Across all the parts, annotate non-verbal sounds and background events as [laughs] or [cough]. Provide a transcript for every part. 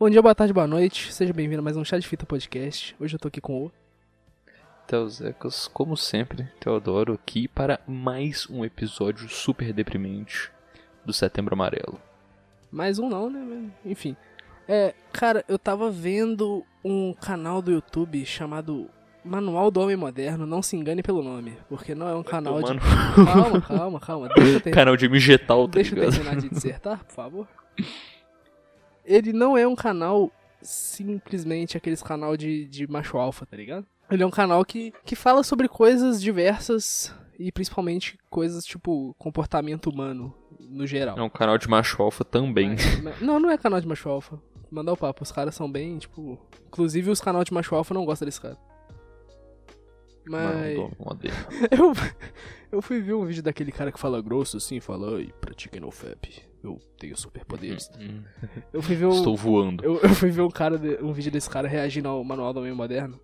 Bom dia, boa tarde, boa noite. Seja bem-vindo a mais um Chá de Fita Podcast. Hoje eu tô aqui com o. Teusecas, como sempre, Teodoro aqui para mais um episódio super deprimente do Setembro Amarelo. Mais um não, né? Enfim. É, cara, eu tava vendo um canal do YouTube chamado Manual do Homem Moderno. Não se engane pelo nome, porque não é um canal de. Mano, Calma, calma, calma. Deixa eu [laughs] ter... canal de Migetal, tá Deixa eu ligado? terminar de dissertar, por favor. [laughs] Ele não é um canal simplesmente aqueles canal de, de macho alfa, tá ligado? Ele é um canal que, que fala sobre coisas diversas e principalmente coisas tipo comportamento humano no geral. É um canal de macho alfa também. Mas- Não, não é canal de macho alfa. Mandar o papo, os caras são bem, tipo. Inclusive os canais de macho alfa não gostam desse cara. Mas. Do Moderno. [laughs] Eu, eu fui ver um vídeo daquele cara que fala grosso assim, fala, ai, pratiquem no FAP, eu tenho superpoderes. Hum, [laughs] Eu fui ver um. Estou voando. Eu, eu fui ver um cara, de- um vídeo desse cara reagindo ao manual do homem moderno.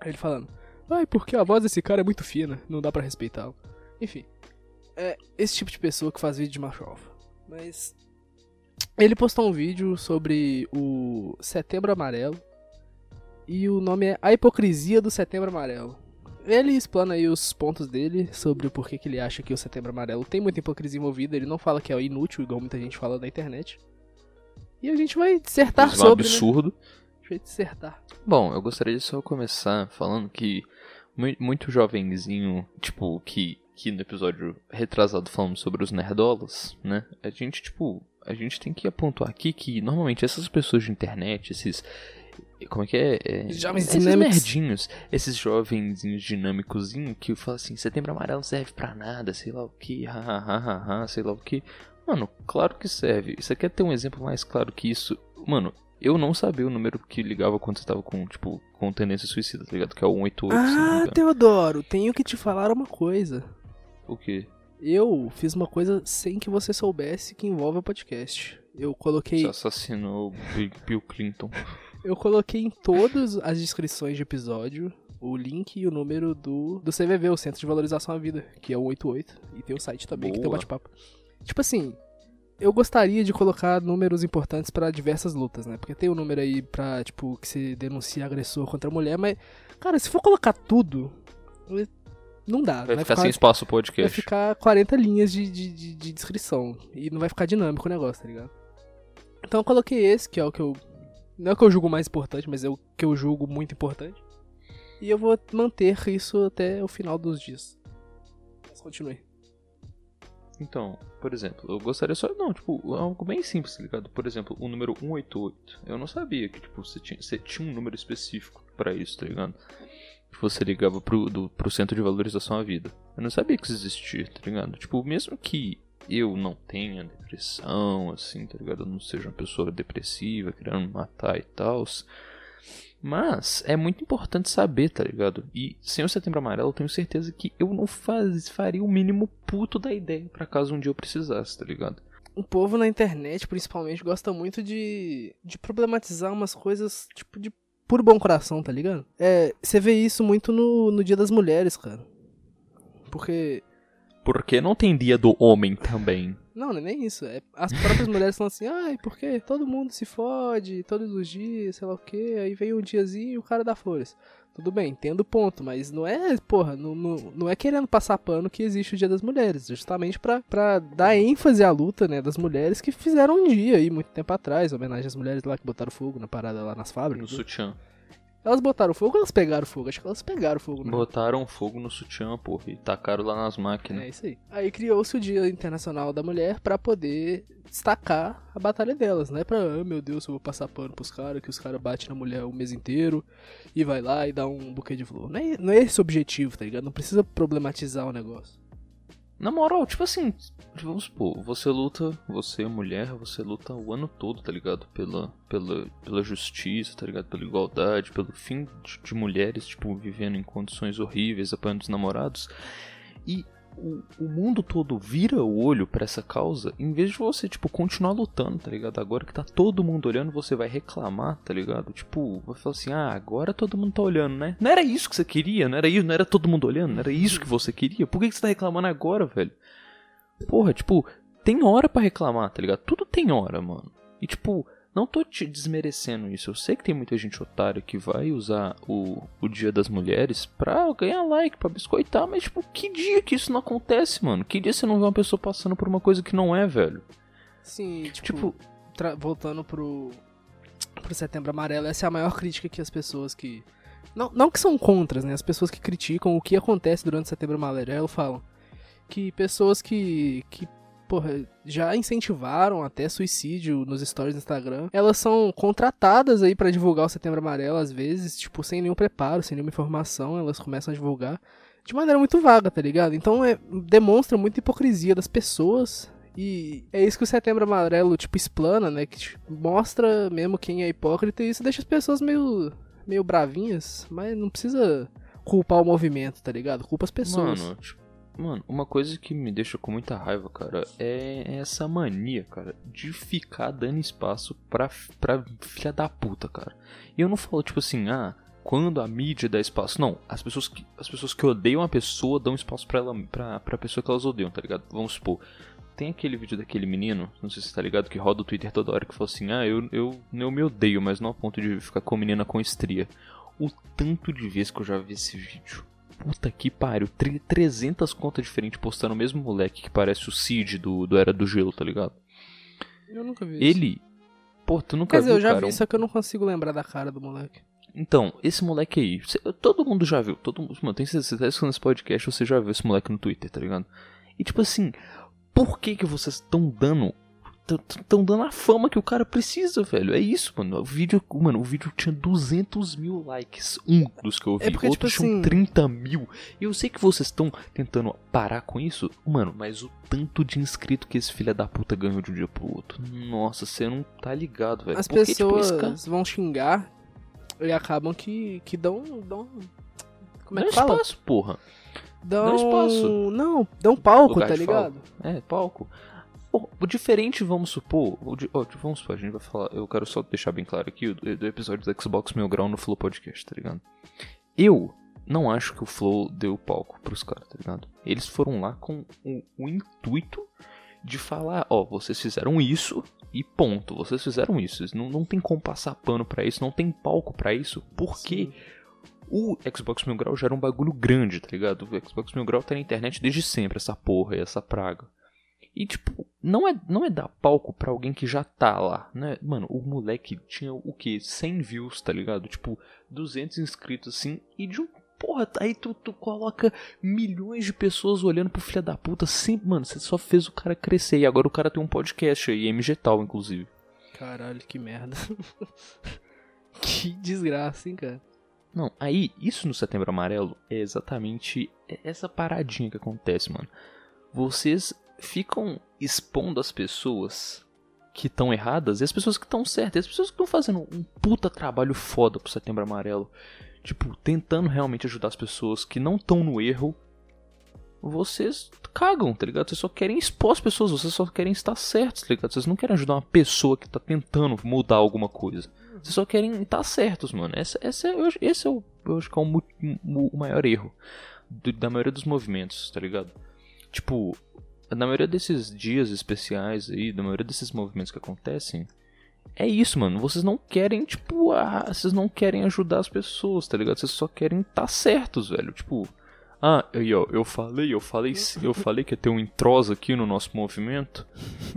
Aí ele falando, ai, porque a voz desse cara é muito fina, não dá pra respeitá-lo. Enfim, é esse tipo de pessoa que faz vídeo de macho alfa. Mas ele postou um vídeo sobre o Setembro Amarelo e o nome é A Hipocrisia do Setembro Amarelo. Ele explana aí os pontos dele sobre o porquê que ele acha que o Setembro Amarelo tem muita hipocrisia envolvida. Ele não fala que é inútil, igual muita gente fala na internet. E a gente vai dissertar Inclusive, é um sobre, né? absurdo. A gente vai dissertar. Bom, eu gostaria de só começar falando que mui- muito jovenzinho, tipo, que, que no episódio retrasado falamos sobre os nerdolas, né? A gente, tipo, a gente tem que apontar aqui que normalmente essas pessoas de internet, esses. Como é que é? é Jovens esses dinâmicos. nerdinhos, esses jovenzinhos dinâmicozinhos que falam assim: setembro amarelo não serve pra nada, sei lá o que, hahaha, sei lá o que. Mano, claro que serve. Você quer ter um exemplo mais claro que isso? Mano, eu não sabia o número que ligava quando você tava com, tipo, com tendência suicida, tá ligado? Que é o 188, se não me Ah. Teodoro, tenho que te falar uma coisa. O quê? Eu fiz uma coisa sem que você soubesse que envolve o podcast. Eu coloquei, Você assassinou o Bill Clinton. Eu coloquei em todas as descrições de episódio o link e o número do, do CVV, o Centro de Valorização à Vida, que é o 188. E tem o site também, que tem o Boa. bate-papo. Tipo assim, eu gostaria de colocar números importantes pra diversas lutas, né? Porque tem o número aí pra, tipo, que você denuncia agressor contra a mulher, mas, cara, se for colocar tudo, não dá. Vai, ficar, sem espaço o Vai podcast. ficar 40 linhas de, de, de- de descrição. E não vai ficar dinâmico o negócio, tá ligado? Então eu coloquei esse, que é o que eu. Não é o que eu julgo mais importante, mas é o que eu julgo muito importante. E eu vou manter isso até o final dos dias. Mas continue. Então, por exemplo, eu gostaria só. Não, tipo, algo bem simples, tá ligado? Por exemplo, o número 188. Eu não sabia que, tipo, você tinha, você tinha um número específico pra isso, tá ligado? Que você ligava pro, do, pro Centro de Valorização à Vida. Eu não sabia que isso existia, tá ligado? Tipo, mesmo que eu não tenha depressão, assim, tá ligado? Eu não seja uma pessoa depressiva, querendo me matar e tal. Mas é muito importante saber, tá ligado? E sem o Setembro Amarelo, eu tenho certeza que eu não faz, faria o mínimo puto da ideia pra caso um dia eu precisasse, tá ligado? O povo na internet, principalmente, gosta muito de, de problematizar umas coisas, tipo, de puro bom coração, tá ligado? É, você vê isso muito no, no Dia das Mulheres, cara. Porque Porque não tem dia do homem também. Não, não é nem isso. É, as próprias mulheres falam assim, ai, porque todo mundo se fode todos os dias, sei lá o que, aí vem um diazinho e o cara dá flores. Tudo bem, entendo o ponto, mas não é, porra, não, não, não é querendo passar pano que existe o Dia das Mulheres, justamente pra, pra dar ênfase à luta, né, das mulheres que fizeram um dia aí, muito tempo atrás, homenagem às mulheres lá que botaram fogo na parada lá nas No fábricas. sutiã. Elas botaram fogo ou elas pegaram fogo? Acho que elas pegaram fogo, né? Botaram fogo no sutiã, porra, e tacaram lá nas máquinas. É isso aí. Aí criou-se o Dia Internacional da Mulher pra poder destacar a batalha delas, não é pra, ah, meu Deus, eu vou passar pano pros caras, que os caras batem na mulher o mês inteiro e vai lá e dá um buquê de flor. Não é, não é esse o objetivo, tá ligado? Não precisa problematizar o negócio. Na moral, tipo assim, vamos supor, você luta, você é mulher, você luta o ano todo, tá ligado? Pela, pela, pela justiça, tá ligado? Pela igualdade, pelo fim de, de mulheres, tipo, vivendo em condições horríveis, apanhando os namorados. E o, o mundo todo vira o olho pra essa causa, em vez de você, tipo, continuar lutando, tá ligado? Agora que tá todo mundo olhando, você vai reclamar, tá ligado? Tipo, vai falar assim, ah, agora todo mundo tá olhando, né? Não era isso que você queria, não era isso, não era todo mundo olhando, não era isso que você queria. Por que que você tá reclamando agora, velho? Porra, tipo, tem hora pra reclamar, tá ligado? Tudo tem hora, mano. E tipo, Não tô te desmerecendo isso. Eu sei que tem muita gente otária que vai usar o, o Dia das Mulheres pra ganhar like, pra biscoitar, mas, tipo, que dia que isso não acontece, mano? Que dia você não vê uma pessoa passando por uma coisa que não é, velho? Sim, tipo, tipo voltando pro, pro Setembro Amarelo, essa é a maior crítica que as pessoas que. Não, não que são contras, né? As pessoas que criticam o que acontece durante o Setembro Amarelo falam que pessoas que, que porra, já incentivaram até suicídio nos stories do Instagram. Elas são contratadas aí para divulgar o Setembro Amarelo, às vezes, tipo, sem nenhum preparo, sem nenhuma informação, elas começam a divulgar de maneira muito vaga, tá ligado? Então é, demonstra muita hipocrisia das pessoas. E é isso que o Setembro Amarelo, tipo, explana, né? Que tipo, mostra mesmo quem é hipócrita e isso deixa as pessoas meio, meio bravinhas, mas não precisa culpar o movimento, tá ligado? Culpa as pessoas. Mano, tipo, Mano, uma coisa que me deixa com muita raiva, cara, é essa mania, cara, de ficar dando espaço pra, pra filha da puta, cara. E eu não falo, tipo assim, ah, quando a mídia dá espaço. Não, as pessoas que, as pessoas que odeiam a pessoa dão espaço pra, ela, pra, pra pessoa que elas odeiam, tá ligado? Vamos supor. Tem aquele vídeo daquele menino, não sei se tá ligado, que roda o Twitter toda hora que fala assim: Ah, eu, eu, eu me odeio, mas não a ponto de ficar com menina com estria. O tanto de vezes que eu já vi esse vídeo puta que pariu, 300 contas diferentes postando o mesmo moleque que parece o Cid do, do Era do Gelo, tá ligado? Eu nunca vi Ele. Isso. Pô, tu nunca Quer viu, dizer, eu já cara, vi, só que eu não consigo lembrar da cara do moleque. Então, esse moleque aí, todo mundo já viu, todo mundo, mano, tem certeza, você tá escutando esse podcast, você já viu esse moleque no Twitter, tá ligado? E tipo assim, por que que vocês estão dando estão dando a fama que o cara precisa, velho. É isso, mano. O vídeo, mano, o vídeo tinha 200 mil likes. Um dos que eu vi. É porque, Outros tipo tinham assim... 30 mil. E eu sei que vocês estão tentando parar com isso, mano, mas o tanto de inscrito que esse filho da puta ganhou de um dia pro outro. Nossa, você não tá ligado, velho. As porque, pessoas tipo, cara... vão xingar e acabam que, que dão, dão. Como é que fala? espaço, porra. Dão... Dão espaço. Não, dão palco, Lugar tá ligado? É, palco. O diferente, vamos supor, o de, vamos supor, a gente vai falar, eu quero só deixar bem claro aqui do, do episódio do Xbox Mil Grau no Flow Podcast, tá ligado? Eu não acho que o Flow deu palco pros caras, tá ligado? Eles foram lá com o, o intuito de falar, ó, oh, vocês fizeram isso e ponto, vocês fizeram isso. Não, não tem como passar pano para isso, não tem palco para isso, porque Sim. o Xbox Mil Grau já era um bagulho grande, tá ligado? O Xbox Mil Grau tá na internet desde sempre, essa porra e essa praga. E, tipo, não é, não é dar palco pra alguém que já tá lá, né? Mano, o moleque tinha o quê? 100 views, tá ligado? Tipo, 200 inscritos assim, e de um. Porra, aí tu, tu coloca milhões de pessoas olhando pro filho da puta. Sempre, mano, você só fez o cara crescer. E agora o cara tem um podcast aí, MG Tal, inclusive. Caralho, que merda. [laughs] que desgraça, hein, cara. Não, aí, isso no Setembro Amarelo é exatamente essa paradinha que acontece, mano. Vocês ficam expondo as pessoas que estão erradas e as pessoas que estão certas. As pessoas que estão fazendo um puta trabalho foda pro Setembro Amarelo. Tipo, tentando realmente ajudar as pessoas que não estão no erro. Vocês cagam, tá ligado? Vocês só querem expor as pessoas, vocês só querem estar certos, tá ligado? Vocês não querem ajudar uma pessoa que tá tentando mudar alguma coisa. Vocês só querem estar certos, mano. Esse, esse, é, esse é o, eu acho que é o, o maior erro do, da maioria dos movimentos, tá ligado? Tipo, na maioria desses dias especiais aí, na maioria desses movimentos que acontecem, é isso, mano. Vocês não querem, tipo, ah, vocês não querem ajudar as pessoas, tá ligado? Vocês só querem estar tá certos, velho. Tipo, ah, ó, eu falei, eu falei, eu falei que ia ter um introsa aqui no nosso movimento.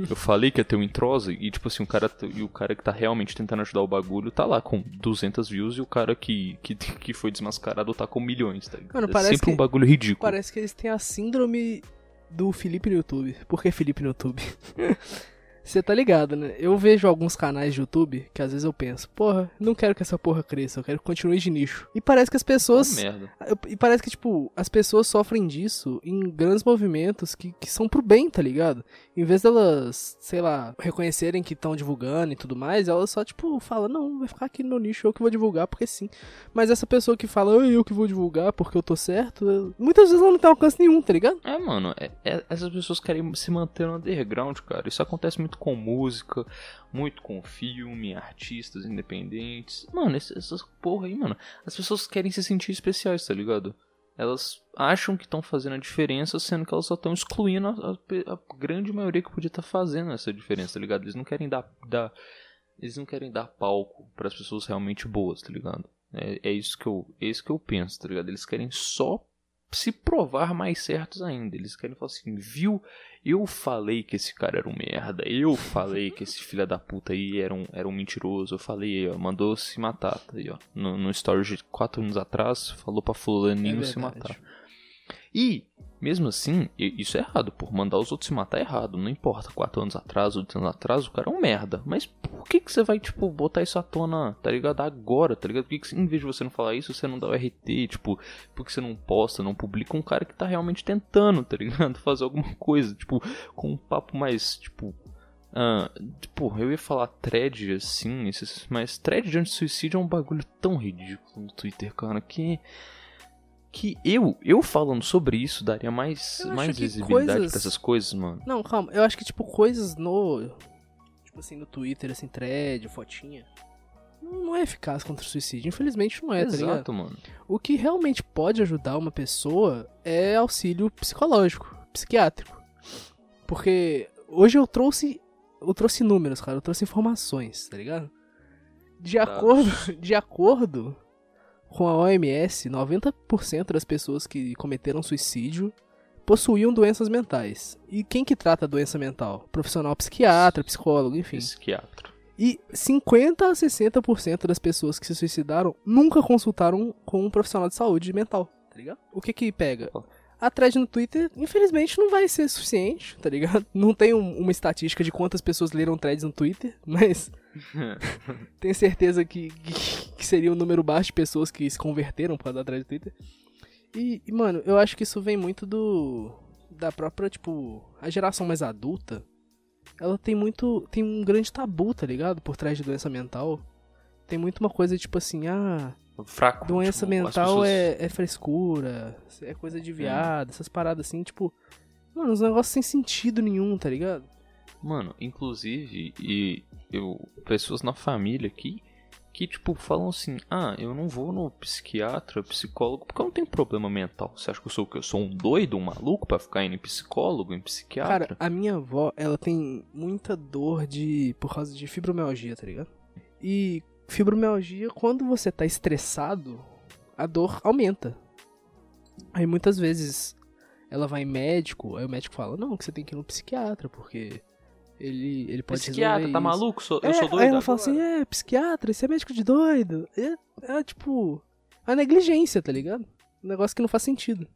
Eu falei que ia ter um introsa e tipo assim, o cara e o cara que tá realmente tentando ajudar o bagulho tá lá com 200 views e o cara que que, que foi desmascarado tá com milhões, tá ligado? Mano, é sempre um bagulho ridículo. Parece que eles têm a síndrome do Felipe no YouTube. Por que Felipe no YouTube? [laughs] Você tá ligado, né? Eu vejo alguns canais de YouTube que às vezes eu penso, porra, não quero que essa porra cresça, eu quero que continue de nicho. E parece que as pessoas. Oh, merda. E parece que, tipo, as pessoas sofrem disso em grandes movimentos que, que são pro bem, tá ligado? Em vez delas, sei lá, reconhecerem que estão divulgando e tudo mais, elas só, tipo, falam, não, vai ficar aqui no nicho, eu que vou divulgar, porque sim. Mas essa pessoa que fala, eu que vou divulgar porque eu tô certo, muitas vezes ela não tem alcance nenhum, tá ligado? É, mano, é, é, essas pessoas querem se manter no underground, cara. Isso acontece muito muito com música, muito com filme, artistas independentes. Mano, essas porra aí, mano. As pessoas querem se sentir especiais, tá ligado? Elas acham que estão fazendo a diferença, sendo que elas só estão excluindo a, a, a, grande maioria que podia estar tá fazendo essa diferença, tá ligado? Eles não querem dar, dar eles não querem dar palco para as pessoas realmente boas, tá ligado? É, é isso que eu, é isso que eu penso, tá ligado? Eles querem só se provar mais certos ainda. Eles querem falar assim, viu? Eu falei que esse cara era um merda. Eu falei que esse filho da puta aí era um, era um mentiroso. Eu falei, ó, mandou se matar. Tá aí, ó. No, no story de 4 anos atrás, falou pra fulaninho é se matar. E mesmo assim, isso é errado, por mandar os outros se matar é errado. Não importa, 4 anos atrás, 8 anos atrás, o cara é um merda. Mas por que, que você vai, tipo, botar isso à tona, tá ligado? Agora, tá ligado? Por que, que em vez de você não falar isso, você não dá o RT, tipo, por que você não posta, não publica um cara que tá realmente tentando, tá ligado? [laughs] Fazer alguma coisa, tipo, com um papo mais, tipo, tipo, eu ia falar thread assim, mas thread de anti-suicídio é um bagulho tão ridículo no Twitter, cara, que que eu, eu falando sobre isso daria mais, mais visibilidade coisas... pra essas coisas, mano. Não, calma, eu acho que, tipo, coisas no. Tipo assim, no Twitter, assim, thread, fotinha. Não é eficaz contra o suicídio. Infelizmente não é, Exato, tá ligado? mano. O que realmente pode ajudar uma pessoa é auxílio psicológico, psiquiátrico. Porque hoje eu trouxe. Eu trouxe números, cara. Eu trouxe informações, tá ligado? De acordo, [laughs] de acordo com a OMS, 90% das pessoas que cometeram suicídio possuíam doenças mentais. E quem que trata a doença mental? Profissional psiquiatra, psicólogo, enfim. Psiquiatra. E 50 a 60% das pessoas que se suicidaram nunca consultaram com um profissional de saúde mental, tá ligado? O que que pega? A thread no Twitter, infelizmente, não vai ser suficiente, tá ligado? [laughs] Não tem um, uma estatística de quantas pessoas leram threads no Twitter, mas [laughs] tenho certeza que, que, que, seria um número baixo de pessoas que se converteram para dar thread no Twitter. E, e, mano, eu acho que isso vem muito do. Da própria, tipo. A geração mais adulta. Ela tem muito. Tem um grande tabu, tá ligado? Por trás de doença mental. Tem muito uma coisa tipo assim, ah. Fraco. Doença tipo, mental pessoas... é, é frescura, é coisa de viado, essas paradas assim, tipo. Mano, uns negócios sem sentido nenhum, tá ligado? Mano, inclusive, e eu. Pessoas na família aqui que, tipo, falam assim: ah, eu não vou no psiquiatra, psicólogo, porque eu não tenho problema mental. Você acha que eu sou o quê? Eu sou um doido, um maluco para ficar indo em psicólogo, em psiquiatra? Cara, a minha avó, ela tem muita dor de. por causa de fibromialgia, tá ligado? E fibromialgia, quando você tá estressado, a dor aumenta. Aí muitas vezes ela vai em médico, aí o médico fala: não, que você tem que ir no psiquiatra, porque ele, ele pode Psiquiatra, tá maluco? Sou, é, eu sou doido. Aí ela agora. fala assim: é, psiquiatra, você é médico de doido. É, é tipo. A negligência, tá ligado? Um negócio que não faz sentido.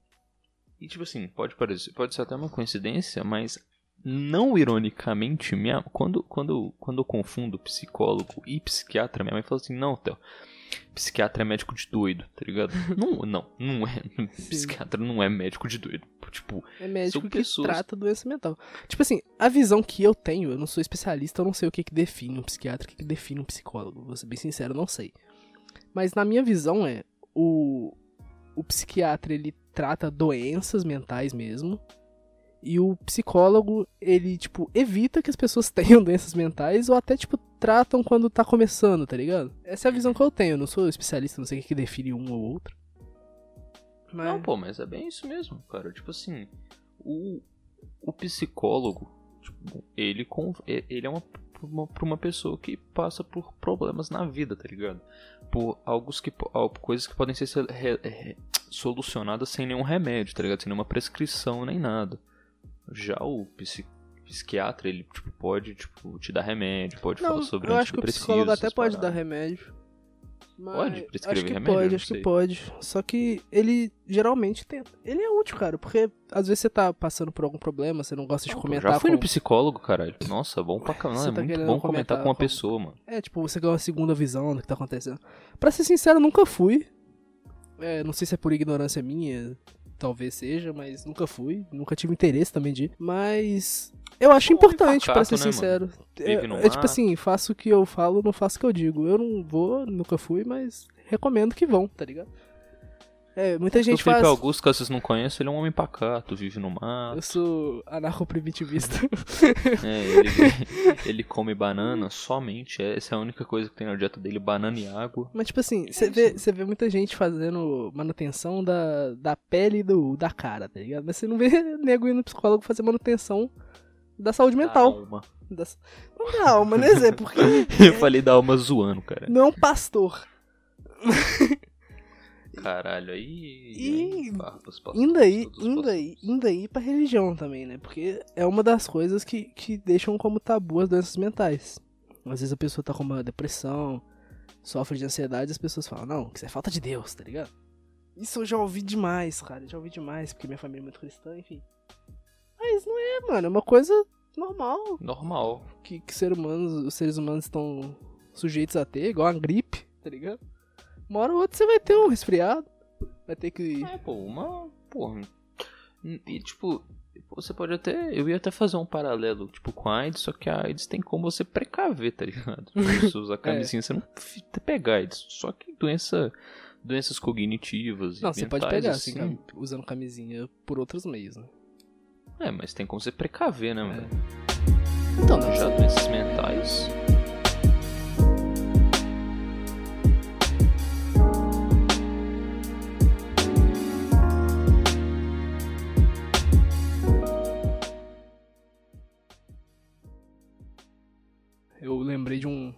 E tipo assim, pode parecer, pode ser até uma coincidência, mas não ironicamente, minha, quando, quando, quando eu confundo psicólogo e psiquiatra, minha mãe fala assim, não, Theo, psiquiatra é médico de doido, tá ligado? [laughs] não, não, não é. Psiquiatra não é médico de doido. Tipo, é médico que pessoas... trata doença mental. Tipo assim, a visão que eu tenho, eu não sou especialista, eu não sei o que, que define um psiquiatra, o que, que define um psicólogo. Vou ser bem sincero, eu não sei. Mas na minha visão é, o, o psiquiatra ele trata doenças mentais mesmo. E o psicólogo, ele, tipo, evita que as pessoas [laughs] tenham doenças mentais ou até, tipo, tratam quando tá começando, tá ligado? Essa é a visão que eu tenho. Eu não sou especialista, não sei o que define um ou outro. Mas... Não, pô, mas é bem isso mesmo, cara. Tipo assim, o, o psicólogo, tipo, ele, ele é uma, uma, uma pessoa que passa por problemas na vida, tá ligado? Por algo que, coisas que podem ser solucionadas sem nenhum remédio, tá ligado? Sem nenhuma prescrição nem nada. Já o psiquiatra, ele tipo, pode tipo, te dar remédio, pode não, falar sobre eu acho que o psicólogo até pode dar remédio. pode prescrever acho que remédio? Pode, acho que pode. Só que ele geralmente tenta. Ele é útil, cara, porque às vezes você tá passando por algum problema, você não gosta de não, comentar. Já fui com... no psicólogo, caralho. Nossa, bom pra caramba. É tá muito bom comentar, com uma com... pessoa, mano. É, tipo, você ganha uma segunda visão do que tá acontecendo. Pra ser sincero, nunca fui. É, não sei se é por ignorância minha, talvez seja, mas nunca fui, nunca tive interesse também de ir. Mas eu acho importante, para ser né, sincero. É, é, tipo assim, faço o que eu falo, não faço o que eu digo. Eu não vou, nunca fui, mas recomendo que vão, tá ligado? É, muita gente o Felipe faz... Augusto, que vocês não conhecem, ele é um homem pacato, vive no mar. Eu sou anarco-primitivista. é, ele, [laughs] ele come banana somente, essa é a única coisa que tem na dieta dele, banana e água. Mas tipo assim, você vê, vê muita gente fazendo manutenção da, da pele do, da cara, tá ligado? Mas você não vê nego indo no psicólogo fazer manutenção da saúde Da mental. alma. Da... Não da alma, né, Zé? Porque [laughs] Eu falei da alma zoando, cara. não é um pastor. [laughs] Caralho, aí. E- Indo aí, pastores. aí, indo aí pra religião também, né? Porque é uma das coisas que, que deixam como tabu as doenças mentais. Às vezes a pessoa tá com uma depressão, sofre de ansiedade, as pessoas falam, não, que isso é falta de Deus, tá ligado? Isso eu já ouvi demais, cara. Já ouvi demais, porque minha família é muito cristã, enfim. Mas não é, mano, é uma coisa normal Normal. que, que ser humanos, os seres humanos estão sujeitos a ter, igual a gripe, tá ligado? Uma hora ou outra você vai ter um resfriado, vai ter que. É, pô, uma. Porra. E tipo, você pode até. Eu ia até fazer um paralelo, tipo, com a AIDS, só que a AIDS tem como você precaver, tá ligado? [laughs] Tipo, você usar camisinha, você não pegar AIDS. Só que doença. Doenças cognitivas. e Não, você pode pegar, assim, assim. cam- usando camisinha por outros meios, né? É, mas tem como você precaver, né, mano? Então, não, Já doenças mentais.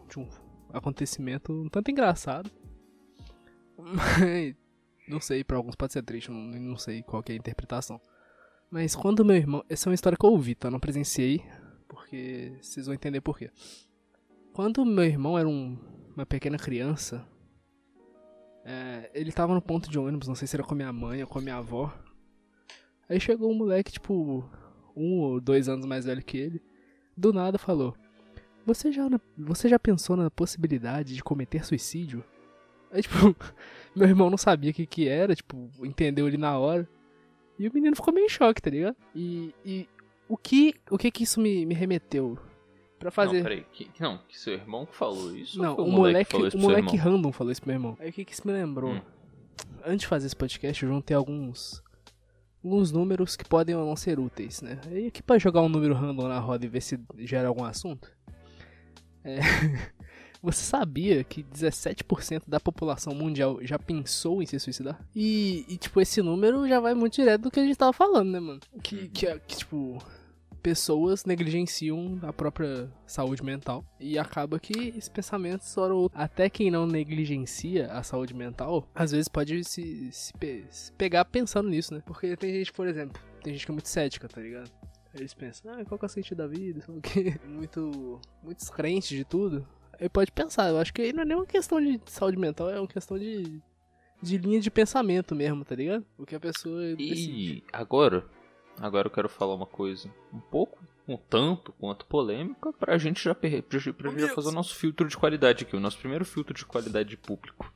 De um, acontecimento um tanto engraçado. Mas, não sei, pra alguns pode ser triste, não, não sei qual é a interpretação. Mas quando meu irmão. Essa é uma história que eu ouvi, tá? Não presenciei, porque vocês vão entender por quê. Quando meu irmão era um- uma pequena criança, é, ele tava no ponto de ônibus, não sei se era com a minha mãe ou com a minha avó. Aí chegou um moleque, tipo, um ou dois anos mais velho que ele, do nada falou: Você já, você já pensou na possibilidade de cometer suicídio? Aí, tipo, [laughs] meu irmão não sabia o que que era, tipo, entendeu ele na hora. E o menino ficou meio em choque, tá ligado? E, e o que o que que isso me, me remeteu? Pra fazer. Não, peraí. Que, não, que seu irmão que falou isso? Não, o moleque, que falou isso o moleque random falou isso pro meu irmão. Aí o que que isso me lembrou? Hum. Antes de fazer esse podcast, eu juntei alguns alguns números que podem ou não ser úteis, né? Aí aqui pra jogar um número random na roda e ver se gera algum assunto. É, [laughs] Você sabia que 17% da população mundial já pensou em se suicidar? E, e, tipo, esse número já vai muito direto do que a gente tava falando, né, mano? Que, que, que, tipo, pessoas negligenciam a própria saúde mental. E acaba que esses pensamentos, hora ou outra, até quem não negligencia a saúde mental, às vezes pode se, se, pe- se pegar pensando nisso, né? Porque tem gente, por exemplo, tem gente que é muito cética, tá ligado? Aí Eles pensam, ah, qual que é o sentido da vida? [laughs] Sei lá o quê. Muito, muitos crentes de tudo. Aí pode pensar, eu acho que aí não é nem uma questão de saúde mental, é uma questão de, de linha de pensamento mesmo, tá ligado? O que a pessoa decide. E agora, agora eu quero falar uma coisa um pouco, um tanto quanto polêmica, pra gente já, pra, pra gente já fazer o nosso filtro de qualidade aqui, o nosso primeiro filtro de qualidade de público.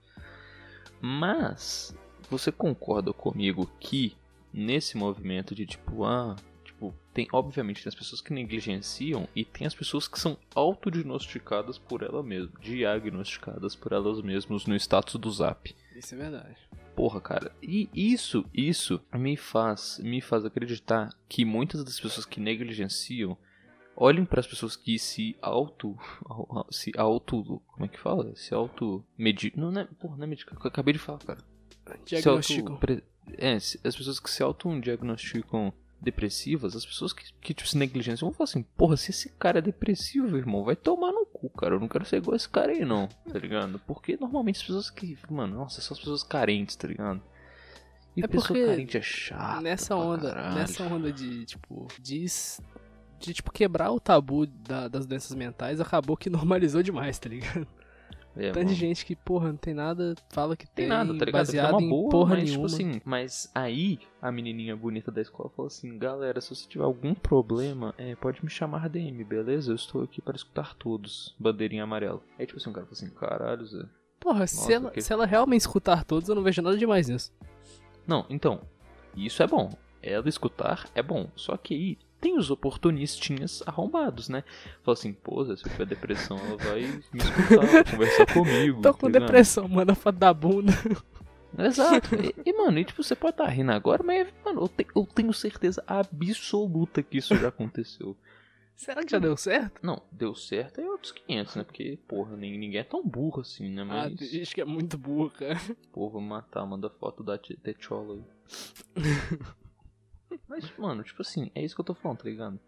Mas, você concorda comigo que nesse movimento de tipo, ah, tipo, tem, obviamente tem as pessoas que negligenciam e tem as pessoas que são autodiagnosticadas por ela mesma, diagnosticadas por elas mesmas no status do Zap. Isso é verdade. Porra, cara, e isso, isso me faz, me faz acreditar que muitas das pessoas que negligenciam olhem para as pessoas que se auto, [laughs] se auto, como é que fala? Se auto medi, não, não é, porra, não é medicar, eu acabei de falar, cara. Se Diagnóstico. auto, é, as pessoas que se auto diagnosticam depressivas, as pessoas que, que tipo, se negligenciam vão falar assim, porra, se esse cara é depressivo, irmão, vai tomar no cu, cara. Eu não quero ser igual esse cara aí, não, tá ligado? Porque normalmente as pessoas que, mano, nossa, são as pessoas carentes, tá ligado? E É pessoa carente é chato. nessa onda, caralho. nessa onda de, tipo, de, de tipo, quebrar o tabu da- das doenças mentais, acabou que [laughs] normalizou demais, tá ligado? É, Tanta mano. gente que, porra, não tem nada, fala que Tem tem, nada, tá ligado? baseado é uma em boa, porra mas, nenhuma. tipo assim, mas aí a menininha bonita da escola falou assim, galera, se você tiver algum problema, é, pode me chamar DM, beleza? Eu estou aqui para escutar todos. Bandeirinha amarela. Aí tipo assim, o cara falou assim, caralho, Zé. porra, se, Nossa, ela, que- se ela realmente escutar todos, eu não vejo nada demais nisso. Não, então, isso é bom. Ela escutar é bom. Só que aí tem os oportunistinhas arrombados, né? Fala assim, pô, se eu tiver depressão, ela vai me escutar, conversar comigo. Tô com tá depressão, manda foto da bunda. Exato. E, e, mano, e, tipo, você pode estar rindo agora, mas, mano, eu, te- eu tenho certeza absoluta que isso já aconteceu. Será que já deu certo? Não, deu certo é outros 500, né? Porque, porra, nem, ninguém é tão burro assim, né? Ah, Mas, tem gente que é muito burra, cara. pô, vou matar, manda foto da Techola aí. [laughs] Mas, mano, tipo assim, é isso que eu tô falando, tá ligado?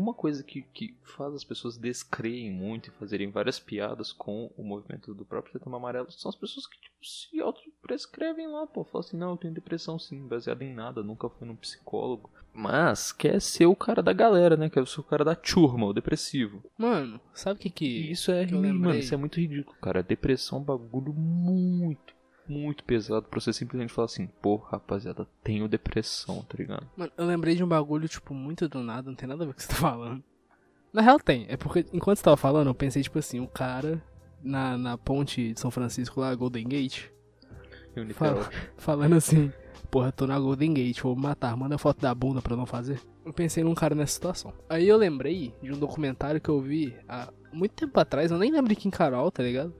uma coisa que, que faz as pessoas descreem muito e fazerem várias piadas com o movimento do próprio Setembro Amarelo são as pessoas que tipo, se autoprescrevem lá, pô. Falam assim, não, eu tenho depressão sim, baseado em nada, nunca fui num psicólogo. Mas quer ser o cara da galera, né? Quer ser o cara da turma, o depressivo. Mano, sabe o que que. Isso é, que mano, isso é muito ridículo, cara. Depressão é um bagulho muito, muito pesado pra você simplesmente falar assim, pô, rapaziada, tenho depressão, tá ligado? Mano, eu lembrei de um bagulho, tipo, muito do nada, não tem nada a ver com o que você tá falando. Na real tem, é porque enquanto você tava falando, eu pensei, tipo assim, o cara na, na ponte de São Francisco lá, Golden Gate, Eu. Fala. falando assim, porra, tô na Golden Gate, vou me matar, manda foto da bunda pra não fazer. Eu pensei num cara nessa situação. Aí eu lembrei de um documentário que eu vi há muito tempo atrás, eu nem lembro de quem Carol, tá ligado?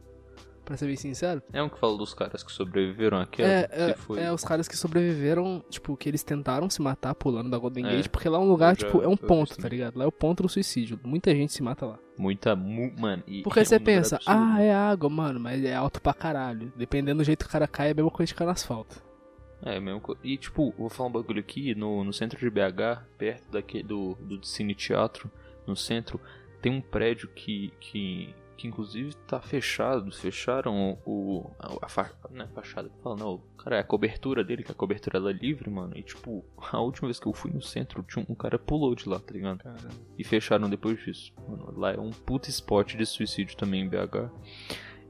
Pra ser bem sincero. É um que fala dos caras que sobreviveram à queda? É, é, foi... é, os caras que sobreviveram, tipo, que eles tentaram se matar pulando da Golden É, Gate, porque lá é um lugar, eu já- tipo, é um vi ponto, tá ligado? Lá é o ponto do suicídio. Muita gente se mata lá. Muita. Mu... Mano, e Porque é você um pensa, absurdo. ah, é água, mano, mas é alto pra caralho. Dependendo do jeito que o cara cai, é a mesma coisa de cair no asfalto. É, mesmo. co- E tipo, vou falar um bagulho aqui, no, no centro de BH, perto daqui, do, do Cine Teatro, no centro, tem um prédio que, que, que inclusive tá fechado. Fecharam o. A, fa... Não é fachada que fala, não. Cara, é a cobertura dele, que a cobertura ela é livre, mano. E tipo, a última vez que eu fui no centro, tinha um, um cara pulou de lá, tá ligado? E fecharam depois disso. Mano, lá é um puta spot de suicídio também em BH.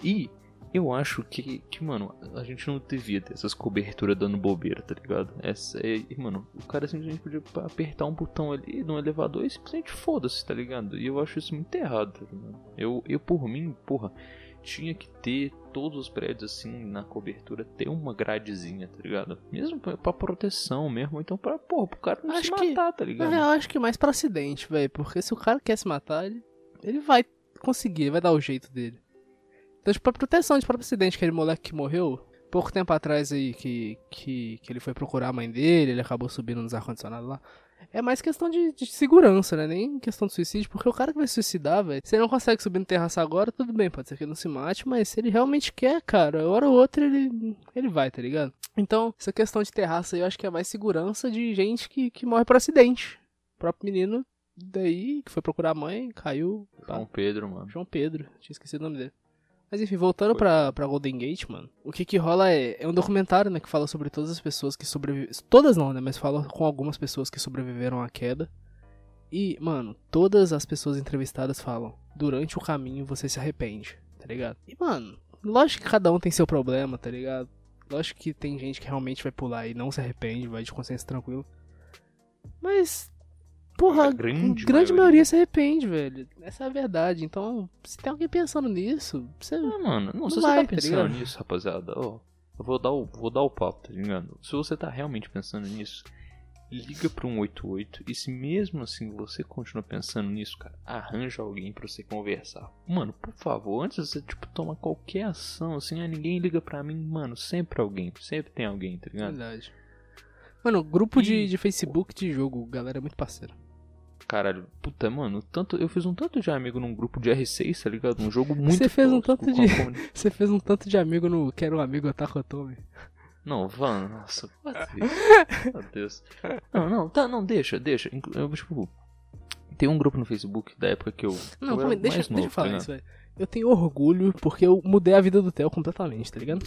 E eu acho que, que, mano, a gente não devia ter essas coberturas dando bobeira, tá ligado? Essa é, mano, o cara simplesmente podia apertar um botão ali no elevador e simplesmente foda-se, tá ligado? E eu acho isso muito errado, tá ligado? Eu, eu por mim, porra, tinha que ter todos os prédios assim na cobertura ter uma gradezinha, tá ligado? Mesmo pra, pra proteção mesmo, ou então pra, porra, pro cara não Acho se que- matar, tá Na ligado? real, acho que mais pra acidente, velho. Porque se o cara quer se matar, ele, ele vai conseguir, vai dar o jeito dele. Então, tipo, pra proteção de próprio acidente, aquele moleque que morreu, pouco tempo atrás aí, que, que, que ele foi procurar a mãe dele, ele acabou subindo nos ar-condicionados lá. É mais questão de, de segurança, né? Nem questão de suicídio, porque o cara que vai se suicidar, velho, se ele não consegue subir no terraço agora, tudo bem, pode ser que ele não se mate, mas se ele realmente quer, cara, hora ou outra ele, ele vai, tá ligado? Então, essa questão de terraço aí, eu acho que é mais segurança de gente que, que morre por acidente. O próprio menino daí, que foi procurar a mãe, caiu. pá. João Pedro, mano. João Pedro, tinha esquecido o nome dele. Mas enfim, voltando pra, pra Golden Gate, mano, o que que rola é, é um documentário, né, que fala sobre todas as pessoas que sobreviveram, todas não, né, mas fala com algumas pessoas que sobreviveram à queda. E, mano, todas as pessoas entrevistadas falam, durante o caminho você se arrepende, tá ligado? E, mano, lógico que cada um tem seu problema, tá ligado? Lógico que tem gente que realmente vai pular e não se arrepende, vai de consciência tranquila. Mas, porra, A grande grande, maioria. maioria. se arrepende, velho. Essa é a verdade. Então, se tem alguém pensando nisso, você. Ah, mano, não, se Não você vai, tá tá pensando ligado? nisso, rapaziada, ó, eu vou dar, o, vou dar o papo, tá ligado? Se você tá realmente pensando nisso, liga pro 188 e se mesmo assim você continua pensando nisso, cara, arranja alguém pra você conversar. Mano, por favor, antes de você, tipo, tomar qualquer ação, assim, ah, ninguém liga pra mim, mano, sempre alguém, sempre tem alguém, tá ligado? Verdade. Mano, grupo de, de Facebook de jogo, galera é muito parceira. Caralho, puta, mano, tanto, eu fiz um tanto de amigo num grupo de R6, tá ligado? Um jogo muito Você fez um tanto de- [laughs] Você fez um tanto de amigo no Quero um Amigo Otaku Otome. Não, Van, nossa. [laughs] Meu Deus. Não, não, tá, não, deixa, deixa. Eu, tipo, tem um grupo no Facebook da época que eu. Não, eu calma deixa, mais deixa novo, eu falar tá isso, velho. Eu tenho orgulho porque eu mudei a vida do Theo completamente, tá ligado?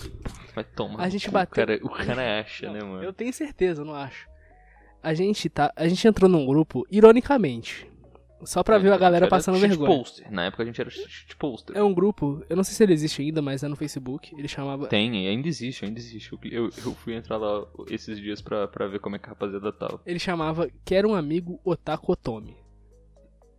Vai tomar. A gente bateu- O cara, o cara acha, Não, né, mano? Eu tenho certeza, eu não acho. A gente tá. A gente entrou num grupo, ironicamente. Só pra ver a galera era passando vergonha. Poster. Na época a gente era poster. É um grupo, eu não sei se ele existe ainda, mas é no Facebook. Ele chamava. Tem, ainda existe, ainda existe. Eu, eu, eu fui entrar lá esses dias pra, pra ver como é que a rapaziada tava. Ele chamava Quero um Amigo Otaku Otome.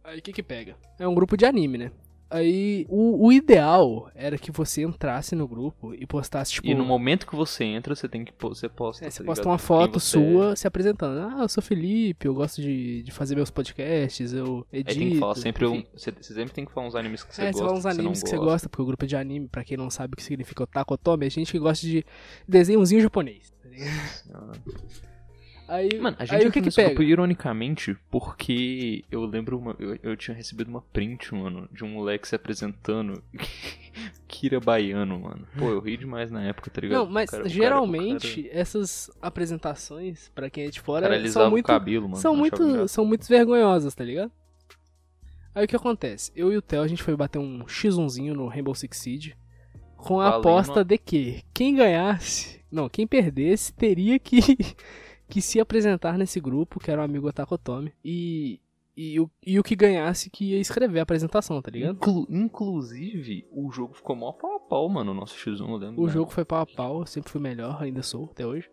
Aí o que que pega? É um grupo de anime, né? Aí o, o ideal era que você entrasse no grupo e postasse, tipo. E no momento que você entra, você tem que você posta. É, tá você ligado? posta uma foto você é. sua se apresentando. Ah, eu sou Felipe, eu gosto de, de fazer meus podcasts, eu edito. Aí tem que falar sempre um. Você, você sempre tem que falar uns animes que você é, gosta. você fala uns que você animes que você gosta. gosta, porque o grupo é de anime, pra quem não sabe o que significa otaku otome, é gente que gosta de desenhozinho japonês. tá ligado? Aí, Mano, a gente aí o que que pega? ironicamente porque eu lembro uma, eu, eu tinha recebido uma print, mano, de um moleque se apresentando [laughs] Kira baiano, mano. Pô, eu ri demais na época, tá ligado? Não, mas cara- cara- geralmente essas apresentações, pra quem é de fora, cara, são muito, cabelo, mano. são muito, são muito vergonhosas, tá ligado? Aí o que acontece? Eu e o Theo, a gente foi bater um X1zinho no Rainbow Six Siege. Com a Valendo. aposta de que quem ganhasse. Não, quem perdesse teria que, [laughs] que se apresentar nesse grupo, que era o amigo Otakotomi. E, e, o, e o que ganhasse que ia escrever a apresentação, tá ligado? Inclu- inclusive, o jogo ficou mó pau a pau, mano, o nosso X1, eu lembro. O né? jogo foi pau a pau, eu sempre fui melhor, ainda sou, até hoje.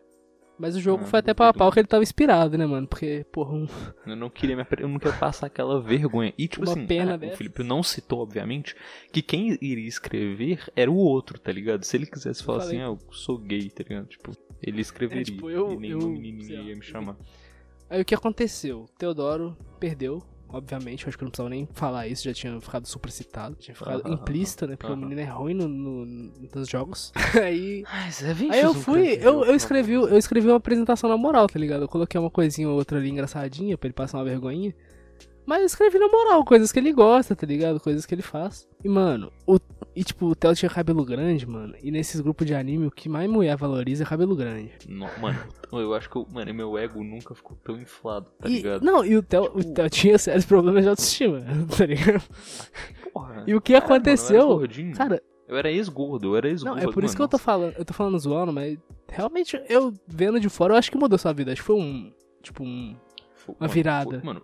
Mas o jogo Ah, foi até pau a pau que ele tava inspirado, né, mano? Porque, porra, um, Eu não queria me apre- eu não queria passar aquela vergonha. E tipo Uma assim, pena ah, o. Felipe não citou, obviamente, que quem iria escrever era o outro, tá ligado? Se ele quisesse falar falei. assim, ah, eu sou gay, tá ligado? Tipo, ele escreveria. É, tipo, eu- e nenhum eu- menininho ia me chamar. Aí o que aconteceu? Teodoro perdeu, obviamente, eu acho que eu não precisava nem falar isso, já tinha ficado super citado, tinha ficado implícito, né? Porque o menino é ruim no, no- nos jogos. [laughs] aí. Ai, Aí eu X1 fui, eu, eu escrevi, eu escrevi uma apresentação na moral, tá ligado? Eu coloquei uma coisinha ou outra ali engraçadinha pra ele passar uma vergonhinha. Mas eu escrevi na moral, coisas que ele gosta, tá ligado? Coisas que ele faz. E, mano, o, e tipo, o Theo tinha cabelo grande, mano. E nesses grupos de anime, o que mais mulher valoriza é cabelo grande. Não, mano, eu acho que eu, mano, meu ego nunca ficou tão inflado, tá e, ligado? não, e o Theo, o Tipo- Theo tinha sérios problemas de autoestima, [laughs] tá ligado? Porra. E o que Caralho, aconteceu? Mano, eu. Cara, eu era ex-gordo, eu era ex-gordo. não, é por isso que eu mano, tô falando. Eu tô falando zoando, mas realmente eu vendo de fora, eu acho que mudou sua vida. Acho que foi um. Tipo, um. Foi- Uma mano, virada. foi- mano,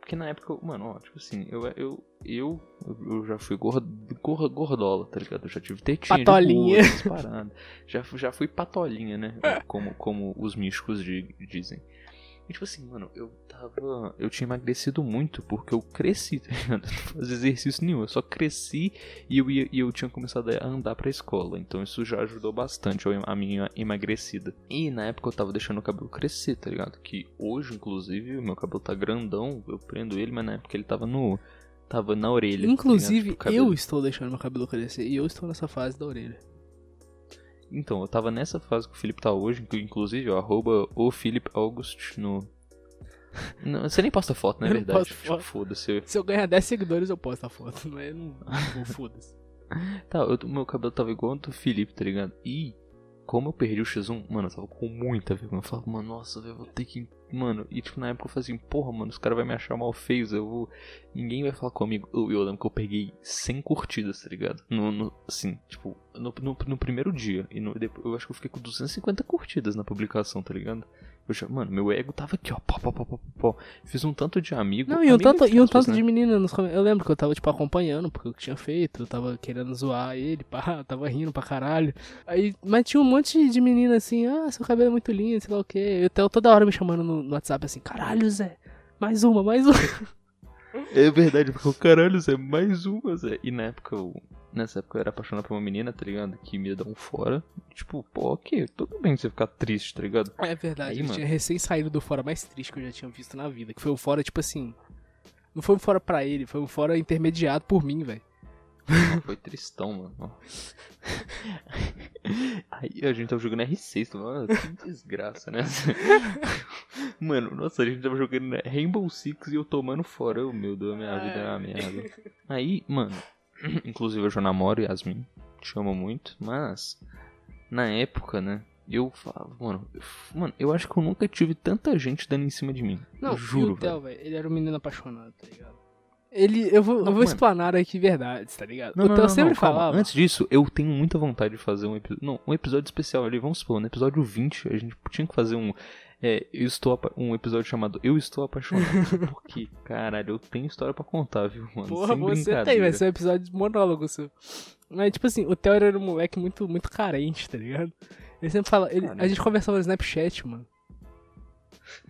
porque na época, eu- mano, ó, tipo assim, eu, eu, eu, eu já fui gordo, gordo, gordola, tá ligado? Eu já tive tetinha Patolinha. de gordo. Já, fui- já fui patolinha, né? [laughs] Como, como os místicos di- dizem. E tipo assim, mano, eu tava. Eu tinha emagrecido muito porque eu cresci, tá ligado? Eu [laughs] não fazia exercício nenhum. Eu só cresci e eu, ia, e eu tinha começado a andar pra escola. Então isso já ajudou bastante a minha emagrecida. E na época eu tava deixando o cabelo crescer, tá ligado? Que hoje, inclusive, o meu cabelo tá grandão. Eu prendo ele, mas na época ele tava no. Tava na orelha. tá? Inclusive, cabelo- eu estou deixando meu cabelo crescer e eu estou nessa fase da orelha. Então, eu tava nessa fase que o Felipe tá hoje, inclu- inclusive, ó, arroba o Felipe August no. [laughs] Não, você nem posta foto, não é verdade? Tipo, foda-se. Se eu ganhar 10 seguidores, eu posto a foto. Mas eu não, não vou, foda-se. [laughs] Tá, eu- meu cabelo tava igual ao do Felipe, tá ligado? E como eu perdi o X1, mano, eu tava com muita vergonha. Eu falava, mano, nossa, eu vou ter que. Mano, e tipo, na época eu falei assim, porra, mano, os caras vão me achar mal feio, eu vou. Ninguém vai falar comigo. Eu, eu lembro que eu peguei 100 curtidas, tá ligado? No, no- assim, tipo, no, no, no primeiro dia. E no, depois, eu acho que eu fiquei com 250 curtidas na publicação, tá ligado? Eu já, mano, meu ego tava aqui, ó, pó, pó, pó, pó, pó. Fiz um tanto de amigo. Não, e um tanto, e um tanto né? de menina nos. Eu lembro que eu tava, tipo, acompanhando porque eu tinha feito. Eu tava querendo zoar ele, pá, [laughs] tava rindo pra caralho. Aí, mas tinha um monte de menina assim, ah, seu cabelo é muito lindo, sei lá o quê. Eu tava toda hora me chamando no, no WhatsApp assim, caralho, Zé, mais uma, mais uma. [laughs] É verdade, porque o caralho, Zé, mais uma, Zé. E na época eu. Nessa época eu era apaixonado por uma menina, tá ligado? Que me ia dar um fora. Tipo, pô, ok, tudo bem você ficar triste, tá ligado? É verdade, Aí, mano. tinha recém saído do fora mais triste que eu já tinha visto na vida. Que foi um fora, tipo assim. Não foi um fora pra ele, foi um fora intermediado por mim, velho. Não, foi tristão, mano. [laughs] Aí a gente tava jogando R6, tá mano, que desgraça, né? [laughs] Mano, nossa, a gente tava jogando Rainbow Six e eu tomando fora. Oh, meu Deus, minha vida é uma merda. Aí, mano, [clears throat] inclusive eu já namoro Yasmin, te amo muito, mas na época, né? Eu falava, mano, eu, mano, eu acho que eu nunca tive tanta gente dando em cima de mim. Não, eu juro, o Theo, velho. ele era um menino apaixonado, tá ligado? Ele, eu vou, eu Não, vou mano. explanar aqui verdades, tá ligado? Não, o Theo sempre não, calma. falava. Antes disso, eu tenho muita vontade de fazer um episódio. Não, um episódio especial ali. Vamos supor, no episódio 20, a gente tinha que fazer um. É, eu estou um episódio chamado Eu Estou Apaixonado. [laughs] Porque, caralho, eu tenho história pra contar, viu, mano? Porra, Sem você tem, vai ser um episódio de monólogo seu. Mas, tipo assim, o Theo era um moleque muito, muito carente, tá ligado? Ele sempre fala. ele- a gente conversava no Snapchat, mano.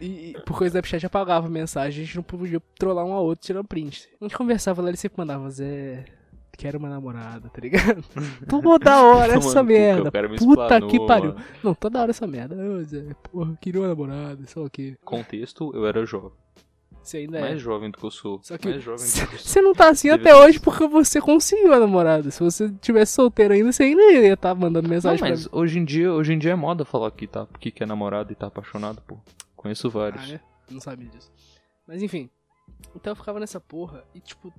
E, e porque o Snapchat apagava mensagem, a gente não podia trollar um ao outro tirando print. A gente conversava lá, ele sempre mandava, Zé, quero uma namorada, tá ligado? [laughs] Toda hora essa cu, merda. Puta explanou, que pariu. mano. Não, toda hora essa merda. Zé, porra, queria uma namorada, sei lá o quê. Contexto, eu era jovem. Você ainda é. Mais jovem do que eu sou. Só que Mais jovem do que eu sou. você não tá assim até hoje porque você conseguiu a namorada. Se você tivesse solteiro ainda, você ainda ia estar mandando Não, mensagem pra mas mim. hoje em dia, hoje em dia é moda falar que tá, que quer namorado e tá apaixonado, pô. Conheço vários. Ah, é? Não sabia disso. Mas enfim. O Theo ficava nessa porra e tipo.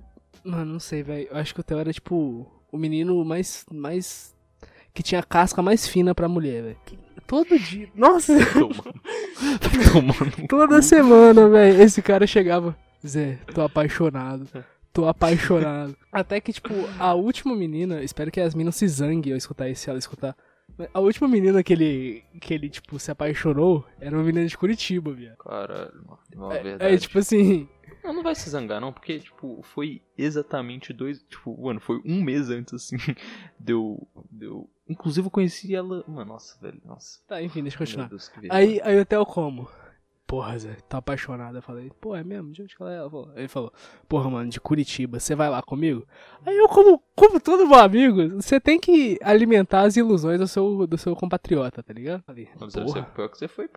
Mano, não sei, velho. Eu acho que o Theo era tipo o menino mais. mais. que tinha a casca mais fina pra mulher, velho. Todo dia. Nossa! [laughs] Tomando. Tomando. Toda semana, velho, esse cara chegava. Zé, tô apaixonado. Tô apaixonado. Até que, tipo, a última menina, espero que as meninas se zanguem ao escutar isso, se ela escutar. A última menina que ele, que ele, tipo, se apaixonou era uma menina de Curitiba, viado. Caralho, mano, é, é, verdade. é, tipo assim, Não, não vai se zangar, não, porque, tipo, foi exatamente dois. Tipo, mano, foi um mês antes, assim. [laughs] Deu. Deu. Inclusive, eu conheci ela. Mano, nossa, velho, nossa. Tá, enfim, deixa eu continuar. Deus, Aí, aí o Theo como? Porra, Zé, tá apaixonado. Eu falei, pô, é mesmo? De onde que ela é? Ela falou- Ele falou, porra, mano, de Curitiba, você vai lá comigo? Aí eu, como, como todo meu amigo, você tem que alimentar as ilusões do seu, do seu compatriota, tá ligado? Falei, Mas você, porra. pior que você foi.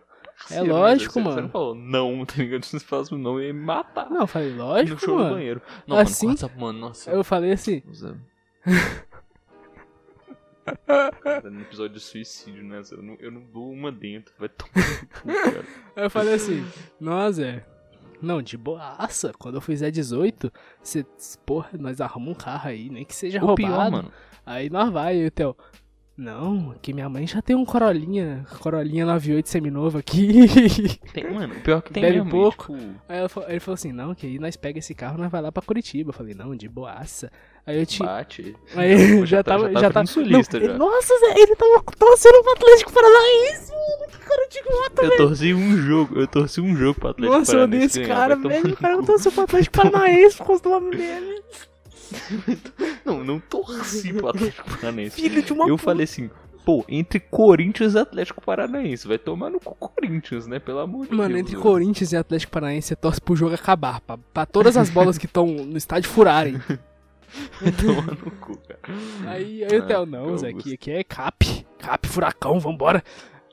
É lógico, você, Você mano. não falou não, [laughs] tá ligado? Se você falasse não, ia me matar. Não, eu falei, no lógico, show no mano. banheiro. Não, Assim? mano, mano, nossa. Eu falei assim. Cara, [laughs] no episódio de suicídio, né? Eu não, eu não dou uma dentro, vai tomar no cara. [laughs] Eu falei assim, nossa, Zé. Não, de boaça. Quando eu fizer 18, você, porra, nós arrumamos um carro aí, nem que seja O roubado. pior, mano. Aí nós vai, e o Theo. Não, que minha mãe já tem um Corolinha, Corolinha 98 seminovo aqui. Tem, mano, o pior que tem Bebe mesmo. pouco. tipo, Aí ela fa- ele falou assim, não, que aí nós pega esse carro e nós vai lá pra Curitiba. Eu falei, não, de boaça. Aí eu te. bate. Aí Já [laughs] já, tá- tava. já tá Já tava. virando sulista, não, já. ele- Nossa, ele tava torcendo pro Atlético Paranaense, mano. Que cara de idiota, Eu torci um jogo, eu torci um jogo pro Atlético Nossa, eu odeio Paranaense esse cara, velho. O cara não torceu pro Atlético Paranaense por causa do nome dele. [laughs] [laughs] Não, não torci pro Atlético Paranaense. Filho de uma Eu puta. falei assim, pô, entre Corinthians e Atlético Paranaense, vai tomar no cu Corinthians, né? Pelo amor de Deus. Mano, entre velho. Corinthians e Atlético Paranaense, você torce pro jogo acabar, pra, pra todas as bolas que estão no estádio furarem. Vai [laughs] tomar no cu, cara. Aí, aí o Ah, Theo, não, Zé, aqui, aqui é cap, cap, furacão, vambora.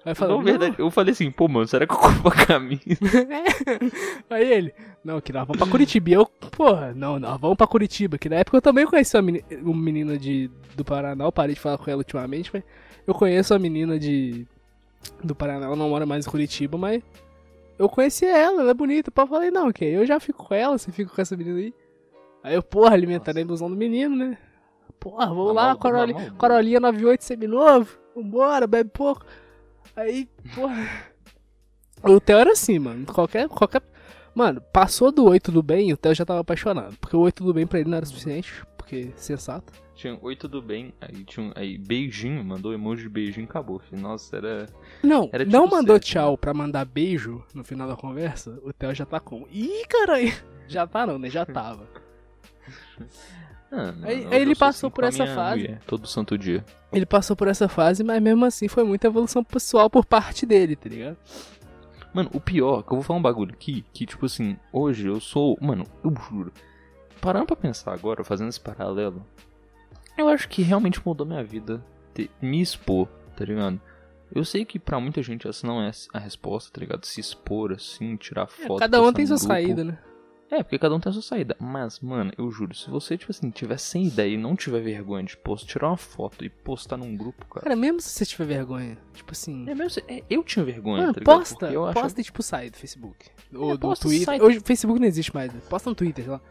Aí falou, Não, verdade, eu falei assim, pô, mano, será que eu compro a camisa? [laughs] Aí ele, não, que nós vamos pra Curitiba. E eu, porra, não, nós vamos pra Curitiba. Que na época eu também conheci uma menina, uma menina de, do Paraná, eu parei de falar com ela ultimamente, mas eu conheço a menina de do Paraná, ela não mora mais em Curitiba, mas eu conheci ela, ela é bonita. Eu falei, não, ok, eu já fico com ela, você fica com essa menina aí. Aí eu, porra, alimentando a ilusão do menino, né? Porra, Na lá, Corolinha 98 seminovo, vambora, bebe pouco. Aí, porra. O Theo era assim, mano. Qualquer, qualquer. Mano, passou do Oi Tudo Bem, o Theo já tava apaixonado. Porque o Oi Tudo Bem pra ele não era suficiente, porque sensato. Tinha oi, tudo bem, aí tinha um, aí beijinho, mandou emoji de beijinho, acabou. filho. Nossa, era... Não, Era não tipo mandou certo, tchau pra mandar beijo no final da conversa, o Theo já tá com. Ih, caralho! [laughs] Já tá não, né? Já tava. Ah, não, Aí- eu- aí ele passou assim por essa fase. mulher, todo santo dia. Ele passou por essa fase, mas mesmo assim foi muita evolução pessoal por parte dele, tá ligado? Mano, o pior, que eu vou falar um bagulho aqui, que tipo assim, hoje eu sou. Mano, eu juro. Parando pra pensar agora, fazendo esse paralelo, eu acho que realmente mudou minha vida ter- me expor, tá ligado? Eu sei que pra muita gente essa não é a resposta, tá ligado? Se expor assim, tirar É, foto. cada um tem sua grupo. saída, né? É, porque cada um tem a sua saída. Mas, mano, eu juro, se você, tipo assim, tiver sem ideia e não tiver vergonha de post, tirar uma foto e postar num grupo, cara. Cara, mesmo se você tiver vergonha, tipo assim. É mesmo, se- é, eu tinha vergonha, Mano, tá posta, eu achava- posta e tipo sai do Facebook. Ou do posta, Twitter. sai. Hoje o Facebook não existe mais, né? posta no Twitter, sei lá.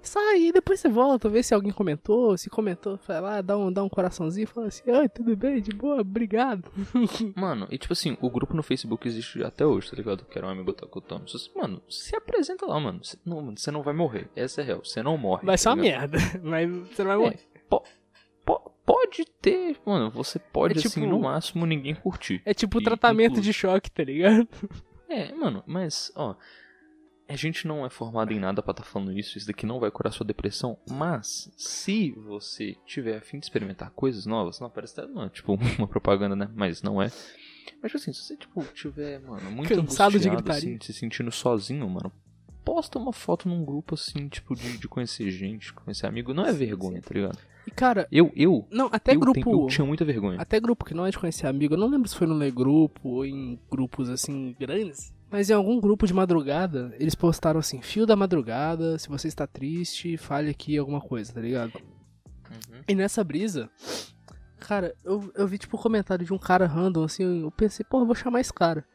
Sai e depois você volta, vê se alguém comentou. Se comentou, vai lá, dá um, dá um coraçãozinho e fala assim, oi, tudo bem, de boa, obrigado. [laughs] Mano, e tipo assim, o grupo no Facebook existe até hoje, tá ligado? Que era um amigo Takutano. Mano, se apresenta lá, mano. Cê- não, você não vai morrer. Essa é real. Você não morre. Vai tá ser uma merda, [laughs] mas você não vai É, morrer. po- po- pode ter, mano. Você pode, É tipo- assim, no máximo, ninguém curtir. É tipo o E tratamento inclui. de choque, tá ligado? É, mano, mas, ó. A gente não é formado em nada pra estar falando isso, isso daqui não vai curar sua depressão, mas se você tiver a fim de experimentar coisas novas, não parece até, não, tipo [laughs] uma propaganda, né? Mas não é. Mas assim, se você tipo tiver, mano, muito Cansado de gritaria. assim, se sentindo sozinho, mano, posta uma foto num grupo assim, tipo de, de conhecer gente, conhecer amigo, não é vergonha, tá ligado? E cara, Eu, eu, não, até eu, grupo. tenho- eu tinha muita vergonha. Até grupo que não é de conhecer amigo, eu não lembro se foi no Lê Grupo ou em grupos assim grandes. Mas em algum grupo de madrugada, eles postaram assim, fio da madrugada, se você está triste, fale aqui alguma coisa, tá ligado? Uhum. E nessa brisa, cara, eu, eu vi tipo um comentário de um cara random, assim, eu pensei, pô, eu vou chamar esse cara.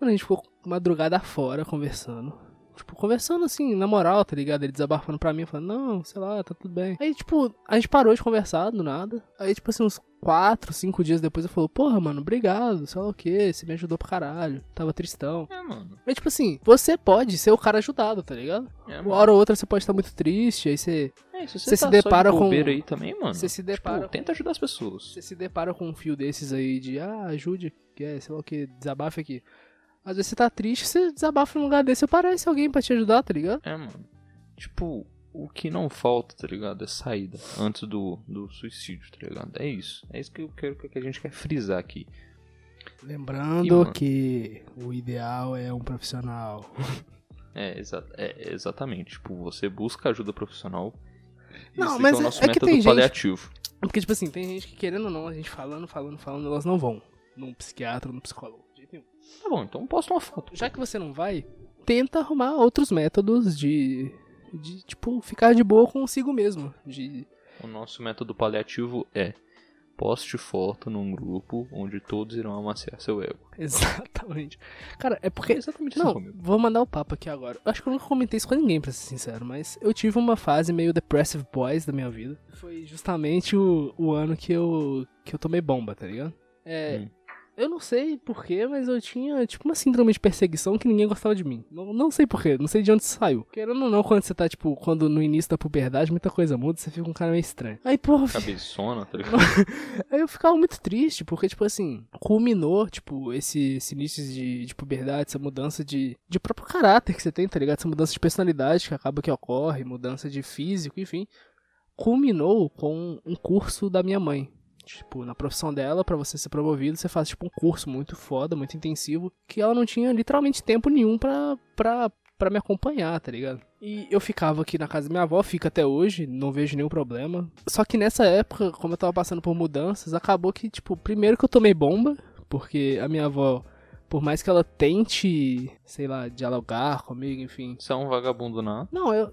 Mano, a gente ficou madrugada fora conversando. Tipo, conversando assim, na moral, tá ligado? Ele desabafando pra mim, falando, não, sei lá, tá tudo bem. Aí, tipo, a gente parou de conversar do nada. Aí, tipo assim, uns quatro, cinco dias depois eu falou, porra, mano, obrigado, sei lá o que, você me ajudou pra caralho. Tava tristão. É, mano. Aí, tipo assim, você pode ser o cara ajudado, tá ligado? É, Uma hora ou outra você pode estar muito triste, aí você, É, se você se tá depara só de com- aí também, mano. você se depara Tipo, tenta ajudar as pessoas. você se depara com um fio desses aí de, ah, ajude, que é, sei lá o que, desabafe aqui. Às vezes você tá triste, você desabafa num lugar desse, aparece alguém pra te ajudar, tá ligado? É, mano. Tipo, o que não falta, tá ligado? É saída antes do, do suicídio, tá ligado? É isso. É isso que eu quero que a gente quer frisar aqui. Lembrando E, mano? que o ideal é um profissional. É, exa é, exatamente. Tipo, você busca ajuda profissional. Não, mas é o é- nosso é que método tem gente- paliativo. Porque, tipo assim, tem gente que querendo ou não, a gente falando, falando, falando, elas não vão num psiquiatra, num psicólogo. Tá bom, então posta uma foto. Já que você não vai, tenta arrumar outros métodos de, de tipo, ficar de boa consigo mesmo. De, O nosso método paliativo é poste foto num grupo onde todos irão amaciar seu ego. [laughs] exatamente. Cara, é porque É exatamente Não, comigo. vou mandar o papo aqui agora. Eu acho que eu nunca comentei isso com ninguém, pra ser sincero, mas eu tive uma fase meio depressive boys da minha vida. Foi justamente o, o ano que eu, que eu tomei bomba, tá ligado? É. Hum. Eu não sei porquê, mas eu tinha, tipo, uma síndrome de perseguição que ninguém gostava de mim. Não, não sei porquê, não sei de onde isso saiu. Querendo ou não, quando você tá, tipo, quando no início da puberdade, muita coisa muda, você fica um cara meio estranho. Aí, porra, Cabeçona, tá ligado? [laughs] Aí eu ficava muito triste, porque, tipo assim, culminou, tipo, esse, esse início de, de puberdade, essa mudança de, de próprio caráter que você tem, tá ligado? Essa mudança de personalidade que acaba que ocorre, mudança de físico, enfim. Culminou com um curso da minha mãe. Tipo, na profissão dela, pra você ser promovido, você faz, tipo, um curso muito foda, muito intensivo, que ela não tinha literalmente tempo nenhum pra, pra, pra me acompanhar, tá ligado? E eu ficava aqui na casa da minha avó, fica até hoje, não vejo nenhum problema. Só que nessa época, como eu tava passando por mudanças, acabou que, tipo, primeiro que eu tomei bomba, porque a minha avó, por mais que ela tente, sei lá, dialogar comigo, enfim. Você é um vagabundo não. Não, eu.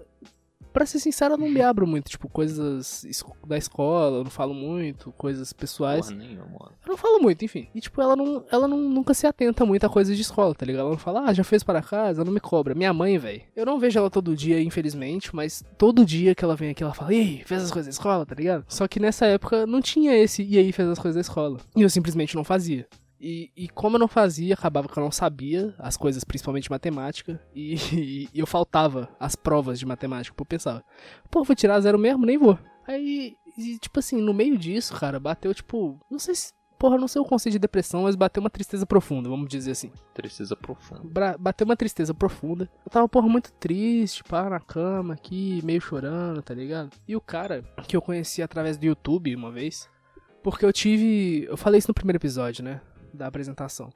Pra ser sincero, eu não me abro muito, tipo, coisas da escola, eu não falo muito, coisas pessoais. Porra nenhuma. Eu não falo muito, enfim. E, tipo, ela, não, ela não, nunca se atenta muito a coisas de escola, tá ligado? Ela não fala, ah, já fez para casa, não me cobra. Minha mãe, velho. Eu não vejo ela todo dia, infelizmente, mas todo dia que ela vem aqui, ela fala, e aí, fez as coisas da escola, tá ligado? Só que nessa época não tinha esse, e aí, fez as coisas da escola. E eu simplesmente não fazia. E, e como eu não fazia, acabava que eu não sabia as coisas, principalmente matemática, e, [laughs] e eu faltava as provas de matemática, porque eu pensava, pô, vou tirar zero mesmo, nem vou. Aí, e, tipo assim, no meio disso, cara, bateu, tipo, não sei se, porra, não sei o conceito de depressão, mas bateu uma tristeza profunda, vamos dizer assim. Tristeza profunda. Bra- bateu uma tristeza profunda. Eu tava, porra, muito triste, pá, na cama aqui, meio chorando, tá ligado? E o cara, que eu conheci através do YouTube uma vez, porque eu tive. Eu falei isso no primeiro episódio, né? Da apresentação.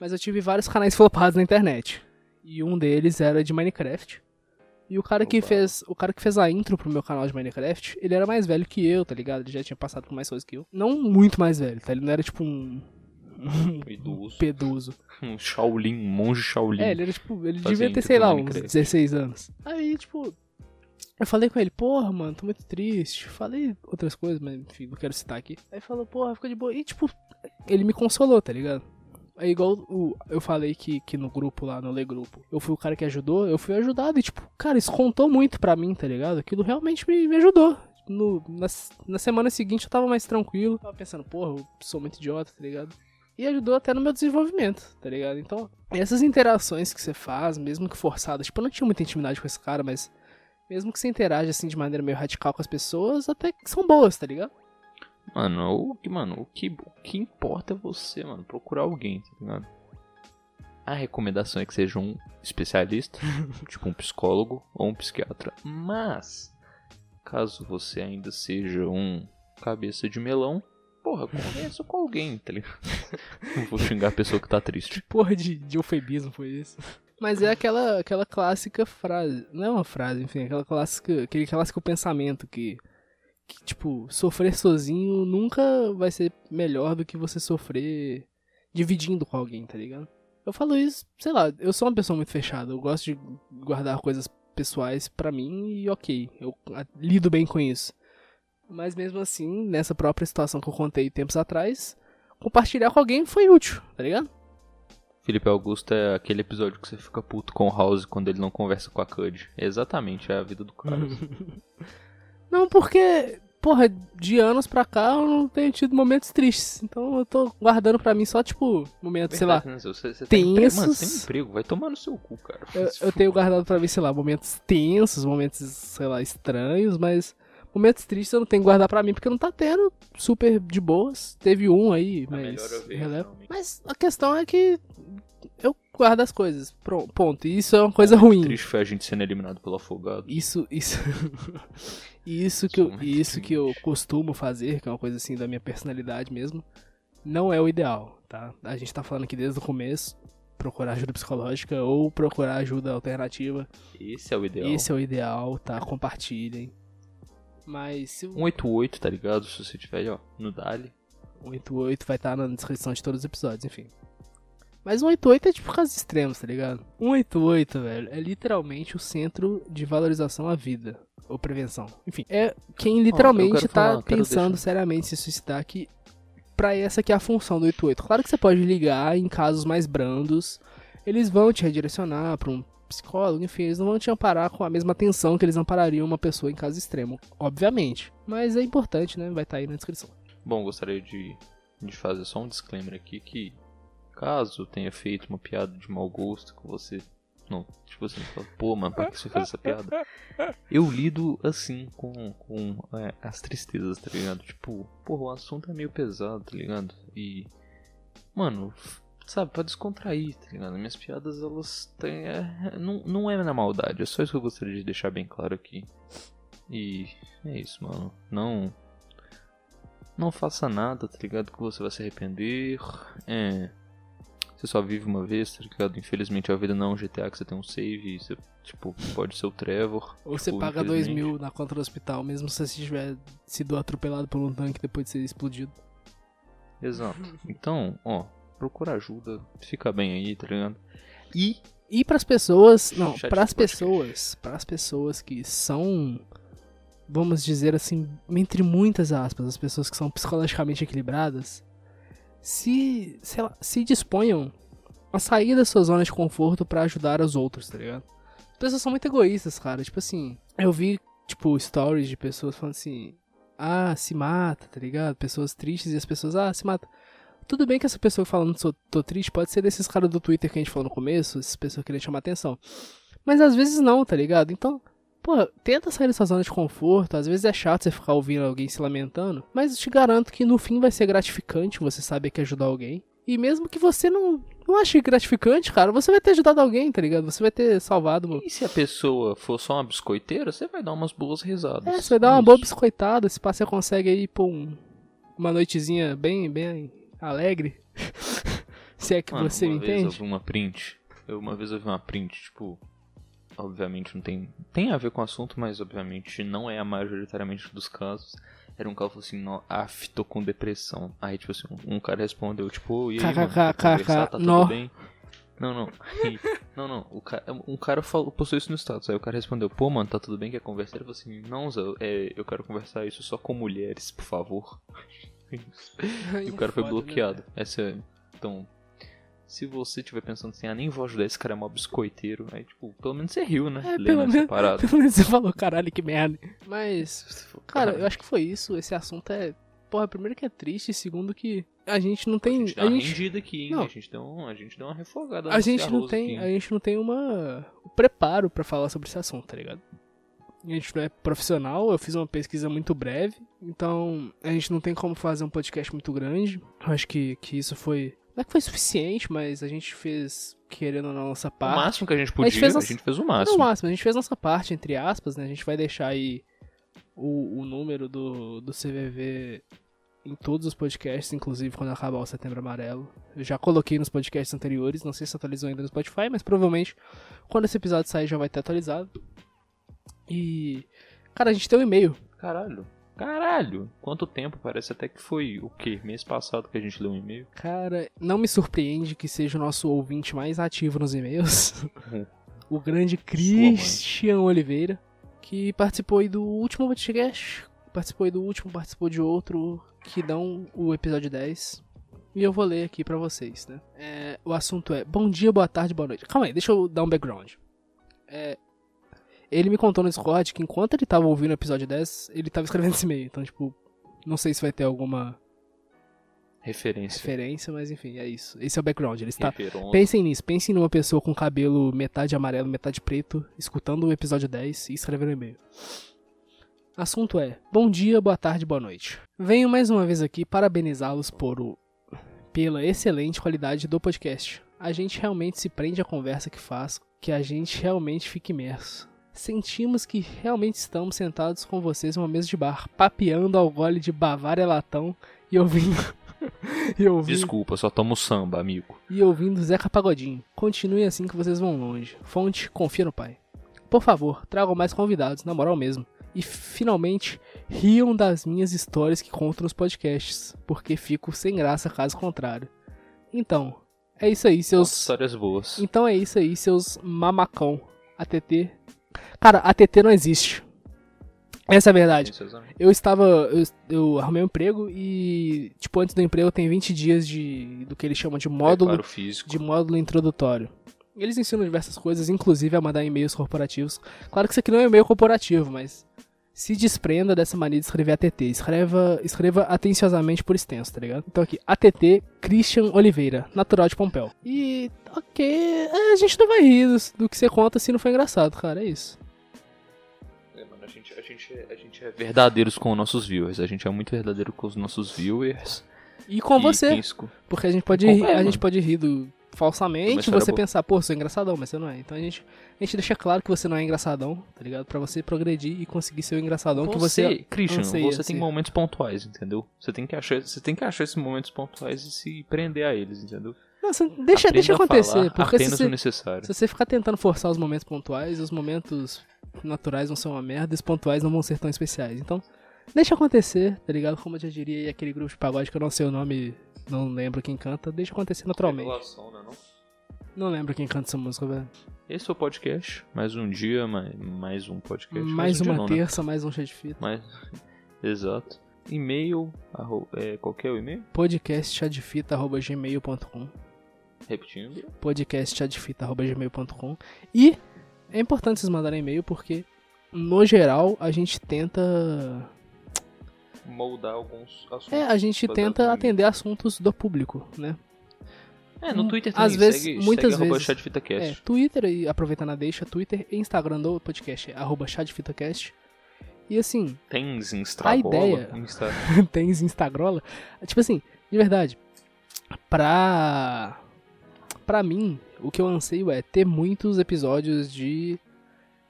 Mas eu tive vários canais flopados na internet. E um deles era de Minecraft. E o cara que fez. O cara que fez a intro pro meu canal de Minecraft, ele era mais velho que eu, tá ligado? Ele já tinha passado por mais coisas que eu. Não muito mais velho, tá? Ele não era tipo um. Um pedoso. [laughs] Um Shaolin, um monge Shaolin. É, ele era tipo, ele devia ter, sei lá, uns Minecraft. 16 anos. Aí, tipo, eu falei com ele, porra, mano, tô muito triste. Falei outras coisas, mas enfim, não quero citar aqui. Aí falou, porra, fica de boa. E, tipo, ele me consolou, tá ligado? É igual o, eu falei que, que no grupo lá, no Lê Grupo, eu fui o cara que ajudou, eu fui ajudado e, tipo, cara, isso contou muito pra mim, tá ligado? Aquilo realmente me, me ajudou. No, na, na semana seguinte eu tava mais tranquilo, tava pensando, porra, eu sou muito idiota, tá ligado? E ajudou até no meu desenvolvimento, tá ligado? Então, essas interações que você faz, mesmo que forçadas, tipo, eu não tinha muita intimidade com esse cara, mas mesmo que você interage assim de maneira meio radical com as pessoas, até que são boas, tá ligado? Mano, o que, mano, o que, o que importa é você, mano, procurar alguém, tá ligado? A recomendação é que seja um especialista, [laughs] tipo um psicólogo ou um psiquiatra. Mas, caso você ainda seja um cabeça de melão, porra, conversa com alguém, tá ligado? [laughs] Não vou xingar a pessoa que tá triste. Porra de, de eufemismo foi isso. Mas é aquela, aquela clássica frase, não é uma frase, enfim, aquela clássica, aquele clássico pensamento que, que, tipo, sofrer sozinho nunca vai ser melhor do que você sofrer dividindo com alguém, tá ligado? Eu falo isso, sei lá, eu sou uma pessoa muito fechada, eu gosto de guardar coisas pessoais pra mim e ok, eu ah, lido bem com isso. Mas mesmo assim, nessa própria situação que eu contei tempos atrás, compartilhar com alguém foi útil, tá ligado? Felipe Augusto é aquele episódio que você fica puto com o House quando ele não conversa com a Cud. É exatamente, é a vida do cara. [laughs] não, porque, porra, de anos pra cá eu não tenho tido momentos tristes. Então eu tô guardando pra mim só, tipo, momentos, Verdade, sei lá, né? Você, você tensos. Tem emprego, mano, você tem emprego, vai tomar no seu cu, cara. Eu, eu tenho guardado pra mim, sei lá, momentos tensos, momentos, sei lá, estranhos, mas momentos tristes eu não tenho que guardar pra mim porque não tá tendo super de boas. Teve um aí, Tá mas. ver, realmente. Mas a questão é que eu guardo as coisas. Pronto, ponto. E isso é uma coisa ruim. Triste foi a gente sendo eliminado pelo afogado. Isso, isso. [laughs] isso que eu, Muito isso que eu costumo fazer, que é uma coisa assim da minha personalidade mesmo, não é o ideal, tá? A gente tá falando aqui desde o começo, procurar ajuda psicológica ou procurar ajuda alternativa. Esse é o ideal. Esse é o ideal, tá? Compartilhem. Mas se o 188, tá ligado? Se você tiver, ó, no Dali. 188 vai estar na descrição de todos os episódios, enfim. Mas 188 é tipo casos extremos, tá ligado? 188, velho, é literalmente o centro de valorização à vida. Ou prevenção. Enfim, é quem literalmente quero tá falar, pensando seriamente se suicidar que pra essa que é a função do 88. Claro que você pode ligar em casos mais brandos, eles vão te redirecionar pra um psicólogo, enfim, eles não vão te amparar com a mesma atenção que eles amparariam uma pessoa em caso extremo, obviamente. Mas é importante, né? Vai estar aí na descrição. Bom, gostaria de, de fazer só um disclaimer aqui que caso tenha feito uma piada de mau gosto com você. Não, tipo assim, fala, pô, mano, pra que você fez essa piada? Eu lido assim com, com é, as tristezas, tá ligado? Tipo, porra, o assunto é meio pesado, tá ligado? E. Mano, sabe, pra descontrair, tá ligado? Minhas piadas, elas têm. é, não, não é na maldade, é só isso que eu gostaria de deixar bem claro aqui. E é isso, mano. Não. Não faça nada, tá ligado? Que você vai se arrepender. É. Você só vive uma vez, tá ligado? Infelizmente a vida não é um GTA que você tem um save você, tipo, pode ser o Trevor. Ou você tipo, paga 2 infelizmente. mil na conta do hospital, mesmo se você tiver sido atropelado por um tanque depois de ser explodido. Exato. Então, ó, procura ajuda, fica bem aí, tá ligado? E E pras pessoas, não, do podcast. pessoas, pras pessoas que são, vamos dizer assim, entre muitas aspas, as pessoas que são psicologicamente equilibradas, se, sei lá, se disponham a sair da sua zona de conforto pra ajudar os outros, tá ligado? As pessoas são muito egoístas, cara, tipo assim, eu vi, tipo, stories de pessoas falando assim, ah, se mata, tá ligado? Pessoas tristes e as pessoas, ah, se mata. Tudo bem que essa pessoa falando sou, tô triste pode ser desses caras do Twitter que a gente falou no começo, essas pessoas querendo chamar atenção. Mas às vezes não, tá ligado? Então, pô, tenta sair dessa zona de conforto. Às vezes é chato você ficar ouvindo alguém se lamentando, mas eu te garanto que no fim vai ser gratificante você saber que ajudou alguém. E mesmo que você não, não ache gratificante, cara, você vai ter ajudado alguém, tá ligado? Você vai ter salvado. E se a pessoa for só uma biscoiteira, você vai dar umas boas risadas. É, você vai dar uma boa biscoitada, se pá, você consegue aí pôr um, uma noitezinha bem, bem alegre. [laughs] se é que Mano, você me uma vez eu entende. vi uma print. Eu, uma vez eu vi uma print, tipo. Obviamente não tem. Tem a ver com o assunto, mas obviamente não é a majoritariamente dos casos. Era um cara que falou assim, af, tô com depressão. Aí, tipo assim, um, cara respondeu, tipo, e aí, mano, tá tudo nó. bem? Não, não. E- não, não. O cara, um cara falou, postou isso no status. Aí o cara respondeu, pô, mano, tá tudo bem, quer conversar? Ele falou assim, não, Zé, é, eu quero conversar isso só com mulheres, por favor. [laughs] E o cara foi Foda, né, bloqueado. Essa é. Então. Se você estiver pensando assim, ah, nem vou ajudar esse cara é mó biscoiteiro, aí, tipo, pelo menos você riu, né? É, pelo essa menos- parada. [laughs] Pelo menos você falou, caralho, que merda. Mas, cara, Caralho. eu acho que foi isso. Esse assunto é. Porra, primeiro que é triste, segundo que a gente não A tem. gente deu A uma gente, rendida aqui, hein? Não. A gente deu, um- a gente deu uma refogada a gente não tem. aqui. A gente não tem uma. um preparo pra falar sobre esse assunto, tá ligado? A gente não é profissional, eu fiz uma pesquisa muito breve, então a gente não tem como fazer um podcast muito grande. Eu acho que, que isso foi. Não é que foi suficiente, mas a gente fez, querendo ou não, a nossa O parte. máximo que a gente podia, a gente fez fez, nossa- o Não, máximo. o máximo. A gente fez nossa parte, entre aspas, né? A gente vai deixar aí o, o número do, do CVV em todos os podcasts, inclusive quando acabar o Setembro Amarelo. Eu já coloquei nos podcasts anteriores, não sei se atualizou ainda no Spotify, mas provavelmente quando esse episódio sair já vai ter atualizado. E. Cara, a gente tem um e-mail. Caralho. Caralho. Quanto tempo? Parece até que foi o quê? Mês passado que a gente leu um e-mail. Cara, não me surpreende que seja o nosso ouvinte mais ativo nos e-mails. [laughs] o grande Christian Oliveira, que participou aí do último podcast, participou aí do último, participou de outro, que dão o episódio 10. e eu vou ler aqui pra vocês, né? É, o assunto é Bom dia, boa tarde, boa noite. Calma aí, deixa eu dar um background. É, ele me contou no Discord que enquanto ele tava ouvindo o episódio 10, ele tava escrevendo esse e-mail. Então, tipo, não sei se vai ter alguma Referência. referência, mas enfim, é isso. Esse é o background. Ele está. Pensem nisso, pensem numa pessoa com cabelo metade amarelo, metade preto, escutando o episódio 10 e escrevendo um e-mail. Assunto é: Bom dia, boa tarde, boa noite. Venho mais uma vez aqui parabenizá-los por o... pela excelente qualidade do podcast. A gente realmente se prende à conversa que faz, que a gente realmente fica imerso. Sentimos que realmente estamos sentados com vocês em uma mesa de bar, papeando ao gole de Bavária Latão e ouvindo. [laughs] e ouvindo Desculpa, só tomo samba, amigo. e ouvindo Zeca Pagodinho. Continue assim que vocês vão longe. Fonte, confia no pai. Por favor, tragam mais convidados, na moral mesmo. E finalmente, riam das minhas histórias que conto nos podcasts, porque fico sem graça caso contrário. Então, é isso aí, seus. Histórias boas. Então é isso aí, seus mamacão. ATT. Cara, ATT não existe. Essa é a verdade. Eu estava. Eu, eu arrumei um emprego e, tipo, antes do emprego tem 20 dias de. do que eles chamam de módulo Preparo físico. de módulo introdutório. Eles ensinam diversas coisas, inclusive a mandar e-mails corporativos. Claro que isso aqui não é e-mail corporativo, mas se desprenda dessa mania de escrever ATT. Escreva, escreva atenciosamente por extenso, tá ligado? Então aqui, ATT Christian Oliveira, natural de Pompeu. E, ok, é, a gente não vai rir do, do que você conta se não for engraçado, cara, é isso. É, mano, a gente, a, gente, é- a gente é verdadeiros com os nossos viewers. A gente é muito verdadeiro com os nossos viewers. E com E você, porque a gente pode rir, é, a gente pode rir do falsamente, você boa. pensar, pô, sou engraçadão, mas você não é. Então a gente, a gente deixa claro que você não é engraçadão, tá ligado? Pra você progredir e conseguir ser o engraçadão que você Christian, anseia você tem ser. momentos pontuais, entendeu? Você tem que achar, você tem que achar esses momentos pontuais e se prender a eles, entendeu? Não, você- deixa, Aprenda deixa acontecer, falar porque se você, se você ficar tentando forçar os momentos pontuais, os momentos naturais vão ser uma merda e os pontuais não vão ser tão especiais. Então, deixa acontecer, tá ligado? Como eu já diria aquele grupo de pagode que eu não sei o nome, não lembro quem canta, deixa acontecer naturalmente. Né, não? Não lembro quem canta essa música, velho. Esse é o podcast. Mais um dia, mais, mais um podcast. Mais um dia uma não, né? terça, mais um cheio de fita. Mais... [laughs] Exato. E-mail. arro- É, qual é o e-mail? podcastchadfita.gmail.com Repetindo. podcastchadfita.gmail.com E é importante vocês mandarem e-mail porque, no geral, a gente tenta. Moldar alguns assuntos. É, a gente tenta atender assuntos do público, né? É, no Twitter também. Às vezes, segue, muitas segue vezes. É, chatfitacast. Twitter, e aproveitando a deixa, Twitter e Instagram do podcast é arroba chadfitacast. E assim, Tens Instagram. ideia- Insta... [laughs] tem Instagrola. Tipo assim, de verdade, pra. Pra mim, o que eu anseio é ter muitos episódios de.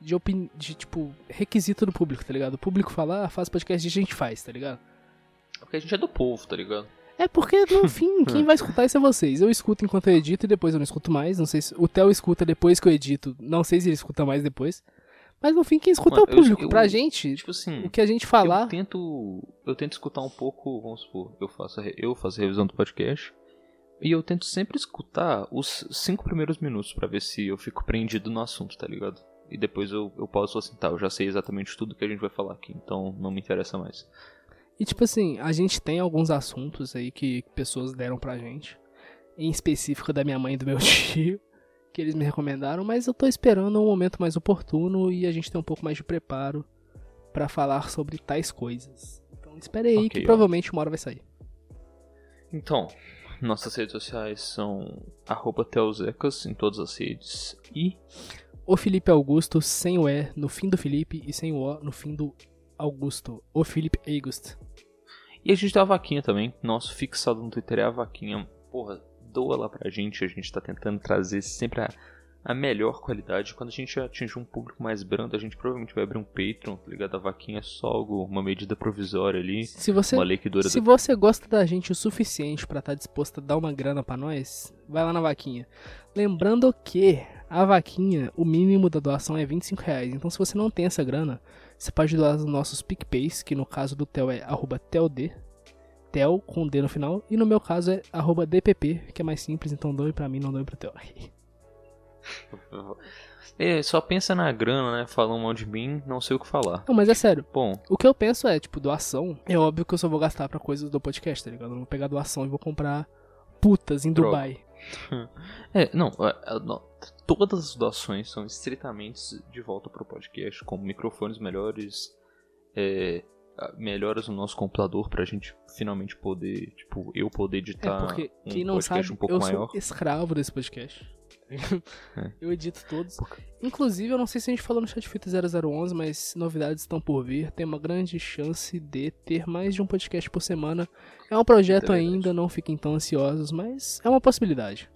De, opini... de tipo, requisito do público, tá ligado? O público fala, ah, faz podcast, a gente faz, tá ligado? Porque a gente é do povo, tá ligado? É porque, no [laughs] fim, quem vai escutar isso é vocês. Eu escuto enquanto eu edito e depois eu não escuto mais. Não sei se. O Theo escuta depois que eu edito. Não sei se ele escuta mais depois. Mas no fim, quem escuta Mano, é o público. eu- pra eu- gente, Tipo assim. o que a gente Eu falar. tento, eu tento escutar um pouco, vamos supor, eu faço, a re- eu faço a revisão do podcast e eu tento sempre escutar os cinco primeiros minutos pra ver se eu fico prendido no assunto, tá ligado? E depois eu, eu posso assim, tá, eu já sei exatamente tudo que a gente vai falar aqui, então não me interessa mais. E tipo assim, a gente tem alguns assuntos aí que pessoas deram pra gente. Em específico da minha mãe e do meu [laughs] tio. Que eles me recomendaram, mas eu tô esperando um momento mais oportuno e a gente tem um pouco mais de preparo pra falar sobre tais coisas. Então espere aí Ok, que ó. provavelmente uma hora vai sair. Então, nossas redes sociais são arroba Teozecas em todas as redes e O Felipe Augusto sem o E no fim do Felipe e sem o O no fim do Augusto. O Felipe August. E a gente tem a vaquinha também. Nosso fixado no Twitter é a vaquinha. Porra, doa lá pra gente. A gente tá tentando trazer sempre a, a melhor qualidade. Quando a gente atingir um público mais brando, a gente provavelmente vai abrir um Patreon, tá ligado? A vaquinha é só algo, uma medida provisória ali. Se você Uma lei que dura. Se você gosta da gente o suficiente pra estar disposto a dar uma grana pra nós, vai lá na vaquinha. Lembrando que a vaquinha, o mínimo da doação é 25 reais. Então se você não tem essa grana, você pode doar nos nossos PicPays, que no caso do Theo é arroba TelD, Tel com D no final, e no meu caso é arroba DPP, que é mais simples, então doe pra mim, não doe pro Theo. [laughs] É, só pensa na grana, né? Falam mal de mim, não sei o que falar. Não, mas é sério. Bom, O que eu penso é, tipo, doação. É óbvio que eu só vou gastar pra coisas do podcast, tá ligado? Eu não vou pegar doação e vou comprar putas em Droga. Dubai. É, não, é, é, não, todas as doações são estritamente de volta pro podcast, como microfones melhores, é, a- melhoras no nosso computador pra gente finalmente poder, tipo, eu poder É, editar porque um quem não podcast sabe, um pouco eu maior. sou escravo desse podcast. É. [laughs] Eu edito todos. Inclusive, eu não sei se a gente falou no chat Fita 0011, mas novidades estão por vir. Tem uma grande chance de ter mais de um podcast por semana. É um projeto É ainda, não fiquem tão ansiosos, mas é uma possibilidade.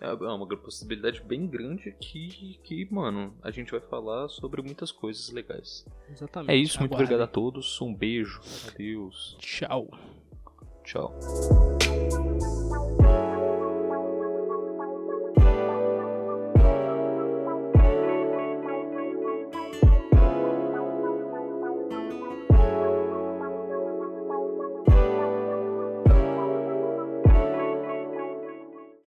É é uma possibilidade bem grande que, que, mano, a gente vai falar sobre muitas coisas legais. Exatamente. É isso, muito obrigado a todos, um beijo, adeus, Tchau. tchau.